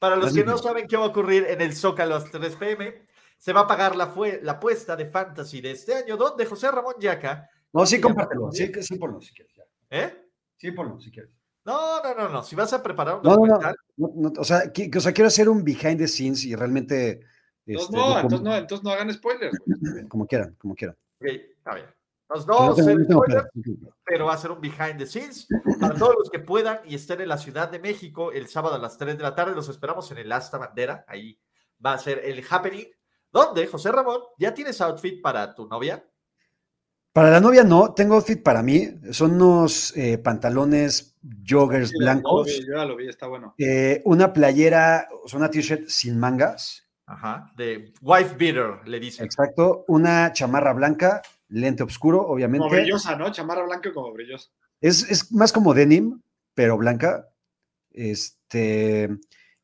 Para los que no saben qué va a ocurrir en el Zócalo a las 3 pm, se va a pagar la, fue- la apuesta de Fantasy de este año, donde José Ramón Yaca. No, sí, compártelo. Sí, sí, ponlo si quieres. ya. ¿Eh? Sí, ponlo si quieres. No, no, no, no. Si vas a preparar un No, documental, No, no, o, sea, o sea, quiero hacer un behind the scenes y realmente. Entonces este, no, entonces no, entonces no hagan spoilers. güey. Como quieran, como quieran. ok, está bien. Nos no vamos a tengo- hacer no tengo spoiler, pedo, no tengo pedo. pero va a ser un behind the scenes. Para todos los que puedan y estén en la Ciudad de México el sábado a las 3 de la tarde, los esperamos en el Asta Bandera. Ahí va a ser el happening. Donde, José Ramón, ¿ya tienes outfit para tu novia? Para la novia no, tengo outfit para mí. Son unos eh, pantalones joggers Sí, ya lo blancos, vi, yo ya lo vi, está bueno. eh, una playera, o sea, una t-shirt sin mangas, Ajá. De wife beater, le dicen. exacto, una chamarra blanca, lente oscuro, Como obviamente. brillosa, ¿no? Chamarra blanca como brillosa. Es, es más como denim, pero blanca. Este,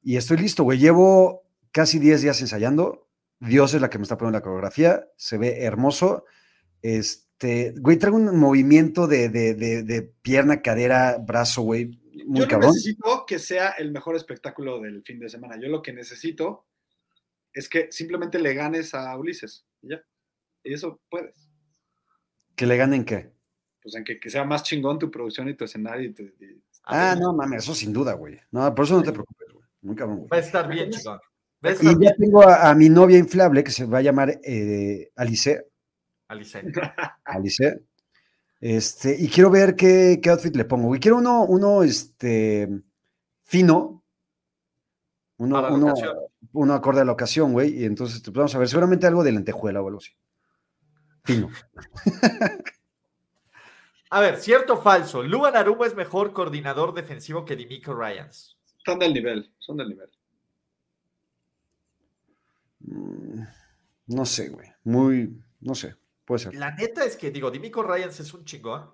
y estoy listo, güey. Llevo casi 10 días ensayando. Dios es la que me está poniendo la coreografía. Se ve hermoso. Este, güey, traigo un movimiento de, de- de- de pierna, cadera, brazo, güey. Muy Yo no cabrón. necesito que sea el mejor espectáculo del fin de semana. Yo lo que necesito es que simplemente le ganes a Ulises. y ya. Y eso puedes. Que le ganen qué. Pues en que, que sea más chingón tu producción y tu escenario. y tu- y- Ah, no, mames, eso sin duda, güey. No, por eso no te preocupes, güey. Muy cabrón, güey. Va a estar bien, chingón. Y ya tengo a, a mi novia inflable que se va a llamar eh, Alice. Alice. Alice. Este, y quiero ver qué, qué outfit le pongo. Y quiero uno, uno, este, fino. Uno, uno, uno acorde a la ocasión, güey. Y entonces pues, vamos a ver, seguramente algo de lentejuela o algo así. Fino. A ver, cierto o falso. Luan Arumo es mejor coordinador defensivo que Dimico Ryans. Están del nivel, son del nivel. Mm, No sé, güey. Muy, no sé. Puede ser. La neta es que, digo, Dimico Ryans es un chingón,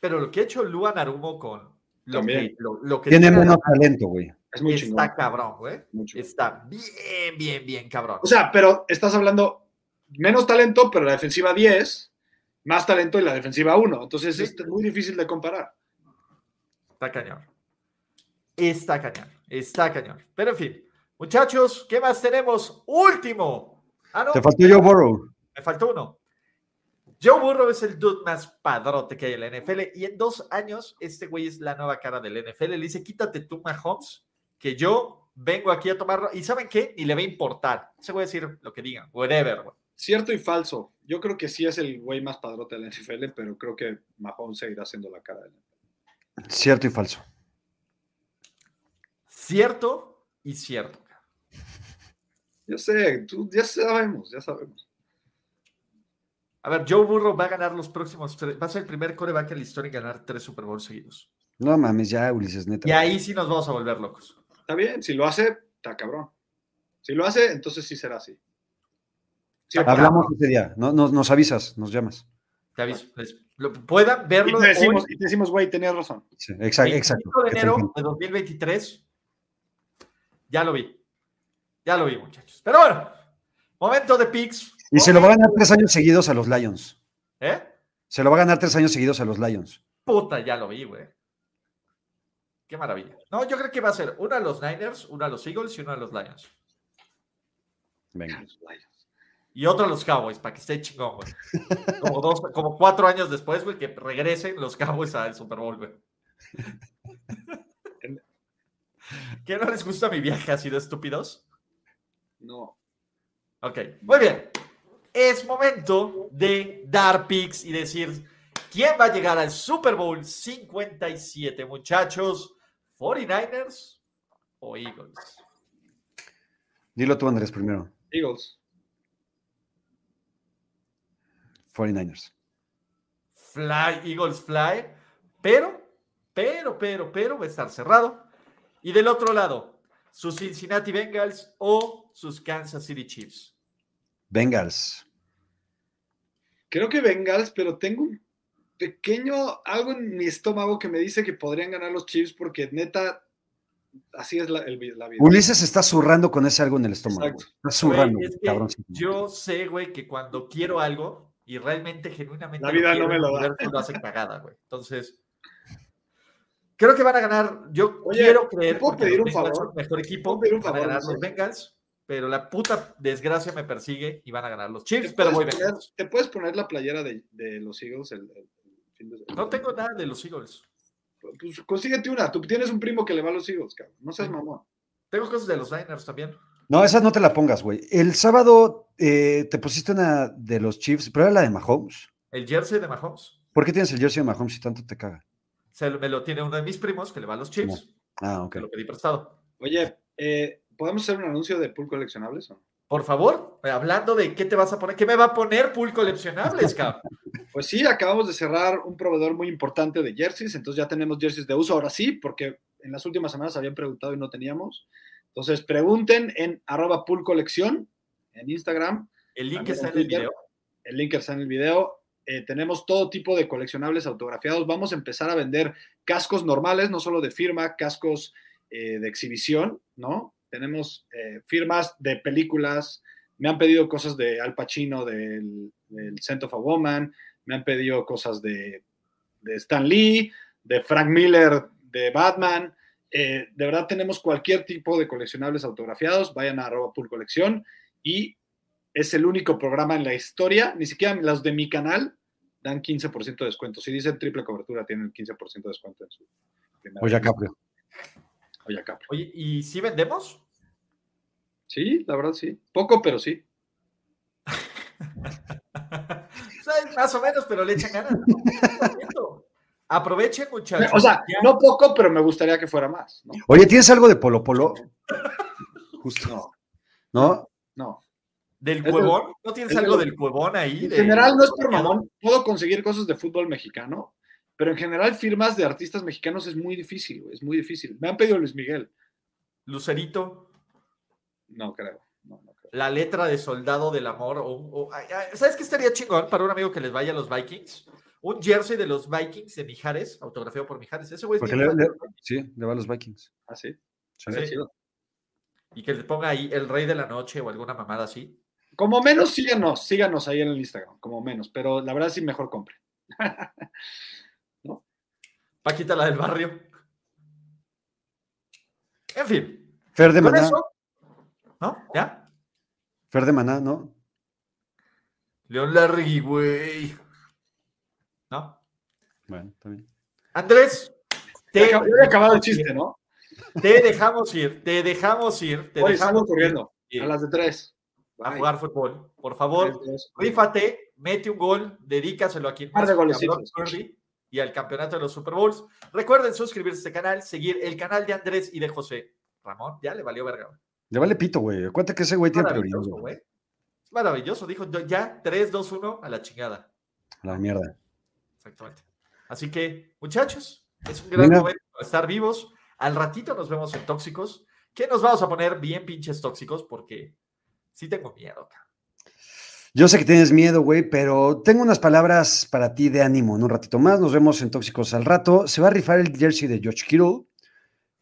pero lo que ha hecho Luan Arumo con lo También. que, lo, lo que Tiene menos talento, güey. Es muy está chingón. cabrón, güey. Está bien, bien, bien cabrón. O sea, pero estás hablando menos talento, pero la defensiva 10, más talento y la defensiva 1. Entonces Sí. es muy difícil de comparar. Está cañón. Está cañón. Está cañón. Pero en fin, muchachos, ¿qué más tenemos? Último. Ah, no, Te faltó Joe Burrow. me faltó uno. Joe Burrow es el dude más padrote que hay en la NFL y en dos años este güey es la nueva cara del NFL. Le dice, quítate tú, Mahomes, que yo vengo aquí a tomarlo. ¿Y saben qué? Ni le va a importar. Se voy a decir lo que digan. Whatever, güey. Cierto y falso. Yo creo que sí es el güey más padrote de la NFL, pero creo que Mahomes seguirá siendo la cara de él. Cierto y falso. Cierto y cierto. Yo sé, tú, ya sabemos, ya sabemos. A ver, Joe Burrow va a ganar los próximos tres. Va a ser el primer coreback en la historia en ganar tres Super Bowls seguidos. No mames, ya, Ulises, neta. Y ahí sí nos vamos a volver locos. Está bien, si lo hace, está cabrón. Si lo hace, entonces sí será así. Sí, Hablamos ese día. No, nos, nos avisas, nos llamas. Te aviso. Les- lo- puedan y verlo. te decimos, hoy, y te decimos, güey, tenías razón. Sí, exacto, 25 exacto. de Que te enero de 2023. Ya lo vi. Ya lo vi, muchachos. Pero bueno, Momento de picks. Y se lo va a ganar tres años seguidos a los Lions. ¿Eh? Se lo va a ganar tres años seguidos a los Lions. Puta, ya lo vi, güey. Qué maravilla. No, yo creo que va a ser uno a los Niners, uno a los Eagles y uno a los Lions. Venga. Y otro a los Cowboys, para que esté chingón, güey. Como, dos, como cuatro años después, güey, que regresen los Cowboys al Super Bowl, güey. ¿Qué no les gusta mi viaje así de estúpidos? No. Ok, muy bien. Es momento de dar picks y decir quién va a llegar al Super Bowl 57, muchachos. ¿49ers o Eagles? Dilo tú, Andrés, primero. Eagles. 49ers. Fly, Eagles Fly, pero, pero, pero, pero va a estar cerrado. Y del otro lado, sus Cincinnati Bengals o sus Kansas City Chiefs. Bengals. Creo que Bengals, pero tengo un pequeño algo en mi estómago que me dice que podrían ganar los Chiefs porque neta, así es la, el- la vida. Ulises está zurrando con ese algo en el estómago. Exacto. Está zurrando, Güey, es que cabrón. yo sé, güey, que cuando quiero algo y realmente, genuinamente, La vida quiero, no me lo da. el universo lo hace cagada, güey. Entonces, creo que van a ganar. Yo Oye, quiero creer ¿te puedo pedir un favor? mejor equipo. ¿Puedo pedir un van a favor, ganar los Bengals, pero la puta desgracia me persigue y van a ganar los ¿Te Chiefs, pero voy poner, Bengals. te puedes poner la playera de, de los Eagles el, el- el fin de No tengo nada de los Eagles. Pues consíguete una. Tú tienes un primo que le va a los Eagles, cabrón. No seas mamón. Tengo cosas de los Niners también. No, esa no te la pongas, güey. El sábado eh, te pusiste una de los Chiefs, pero era la de Mahomes. El jersey de Mahomes. ¿Por qué tienes el jersey de Mahomes si tanto te caga? Se lo- me lo tiene uno de mis primos que le va a los Chiefs. Ah, ok. Que lo pedí prestado. Oye, eh, ¿podemos hacer un anuncio de pool coleccionables? o no? Por favor, eh, hablando de qué te vas a poner, ¿qué me va a poner pool coleccionables, cabrón? Pues sí, acabamos de cerrar un proveedor muy importante de jerseys, entonces ya tenemos jerseys de uso, ahora sí, porque en las últimas semanas habían preguntado y no teníamos. Entonces pregunten en arroba pool colección en Instagram, El link está en el video. el link está en el video. Eh, tenemos todo tipo de coleccionables autografiados. Vamos a empezar a vender cascos normales, no solo de firma, cascos eh, de exhibición, ¿no? Tenemos eh, firmas de películas. Me han pedido cosas de Al Pacino, del, del Scent of a Woman. Me han pedido cosas de, de Stan Lee, de Frank Miller, de Batman. De verdad tenemos cualquier tipo de coleccionables autografiados. Vayan a arroba pool colección y es el único programa en la historia, ni siquiera los de mi canal dan 15% de descuento. Si dicen triple cobertura, tienen 15% de descuento en su primera Oye, Caprio. Oye, Caprio. Oye, ¿y si vendemos? Sí, la verdad sí. Poco, pero sí. Más o menos, pero le echan ganas. Aprovechen, muchachos. O sea, no poco, pero me gustaría que fuera más. ¿no? Oye, ¿tienes algo de Polo Polo? Justo. No, ¿No? no. ¿Del Eso- cuevón? ¿No tienes algo del cuevón ahí? En de- general no es por mamón. Puedo conseguir cosas de fútbol mexicano, pero en general firmas de artistas mexicanos es muy difícil, güey, es muy difícil. Me han pedido Luis Miguel. Lucerito, No creo. No, no creo. la letra de Soldado del Amor. o- ¿Sabes qué estaría chingón para un amigo que les vaya a los Vikings? Un jersey de los Vikings de Mijares, autografiado por Mijares. Ese güey es le- sí, le va a los Vikings. ¿Ah, sí? Y que le ponga ahí el rey de la noche o alguna mamada así. Como menos, síganos, síganos ahí en el Instagram, como menos, pero la verdad sí mejor compre. Paquita la del barrio. En fin. Fer de Con Maná. eso. ¿No? ¿Ya? Fer de Maná, ¿no? León Larregui, güey. ¿No? Bueno, está bien. Andrés, te, ya había acabado el chiste, ¿no? te dejamos ir, te dejamos ir, te Hoy dejamos corriendo ir a las de tres. A jugar fútbol. Por favor, rífate, mete un gol, dedícaselo a quien más, y al campeonato de los Super Bowls. Recuerden suscribirse a este canal, seguir el canal de Andrés y de José. Ramón, ya le valió verga. güey. Le vale pito, güey. Acuérdate que ese güey tiene prioridad. Maravilloso, güey. maravilloso. Dijo ya 3, 2, 1 a la chingada. A La mierda. Exactamente. Así que, muchachos, es un gran momento estar vivos. Al ratito nos vemos en Tóxicos, que nos vamos a poner bien pinches tóxicos porque sí tengo miedo. cabrón. Yo sé que tienes miedo, güey, pero tengo unas palabras para ti de ánimo en un ratito más. Nos vemos en Tóxicos al rato. Se va a rifar el jersey de George Kittle.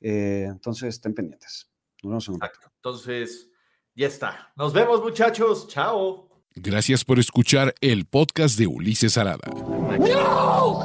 Eh, entonces, estén pendientes. Nos vemos en un rato. Exacto. Entonces, Ya está. Nos vemos, muchachos. Chao. Gracias por escuchar el podcast de Ulises Arada. No!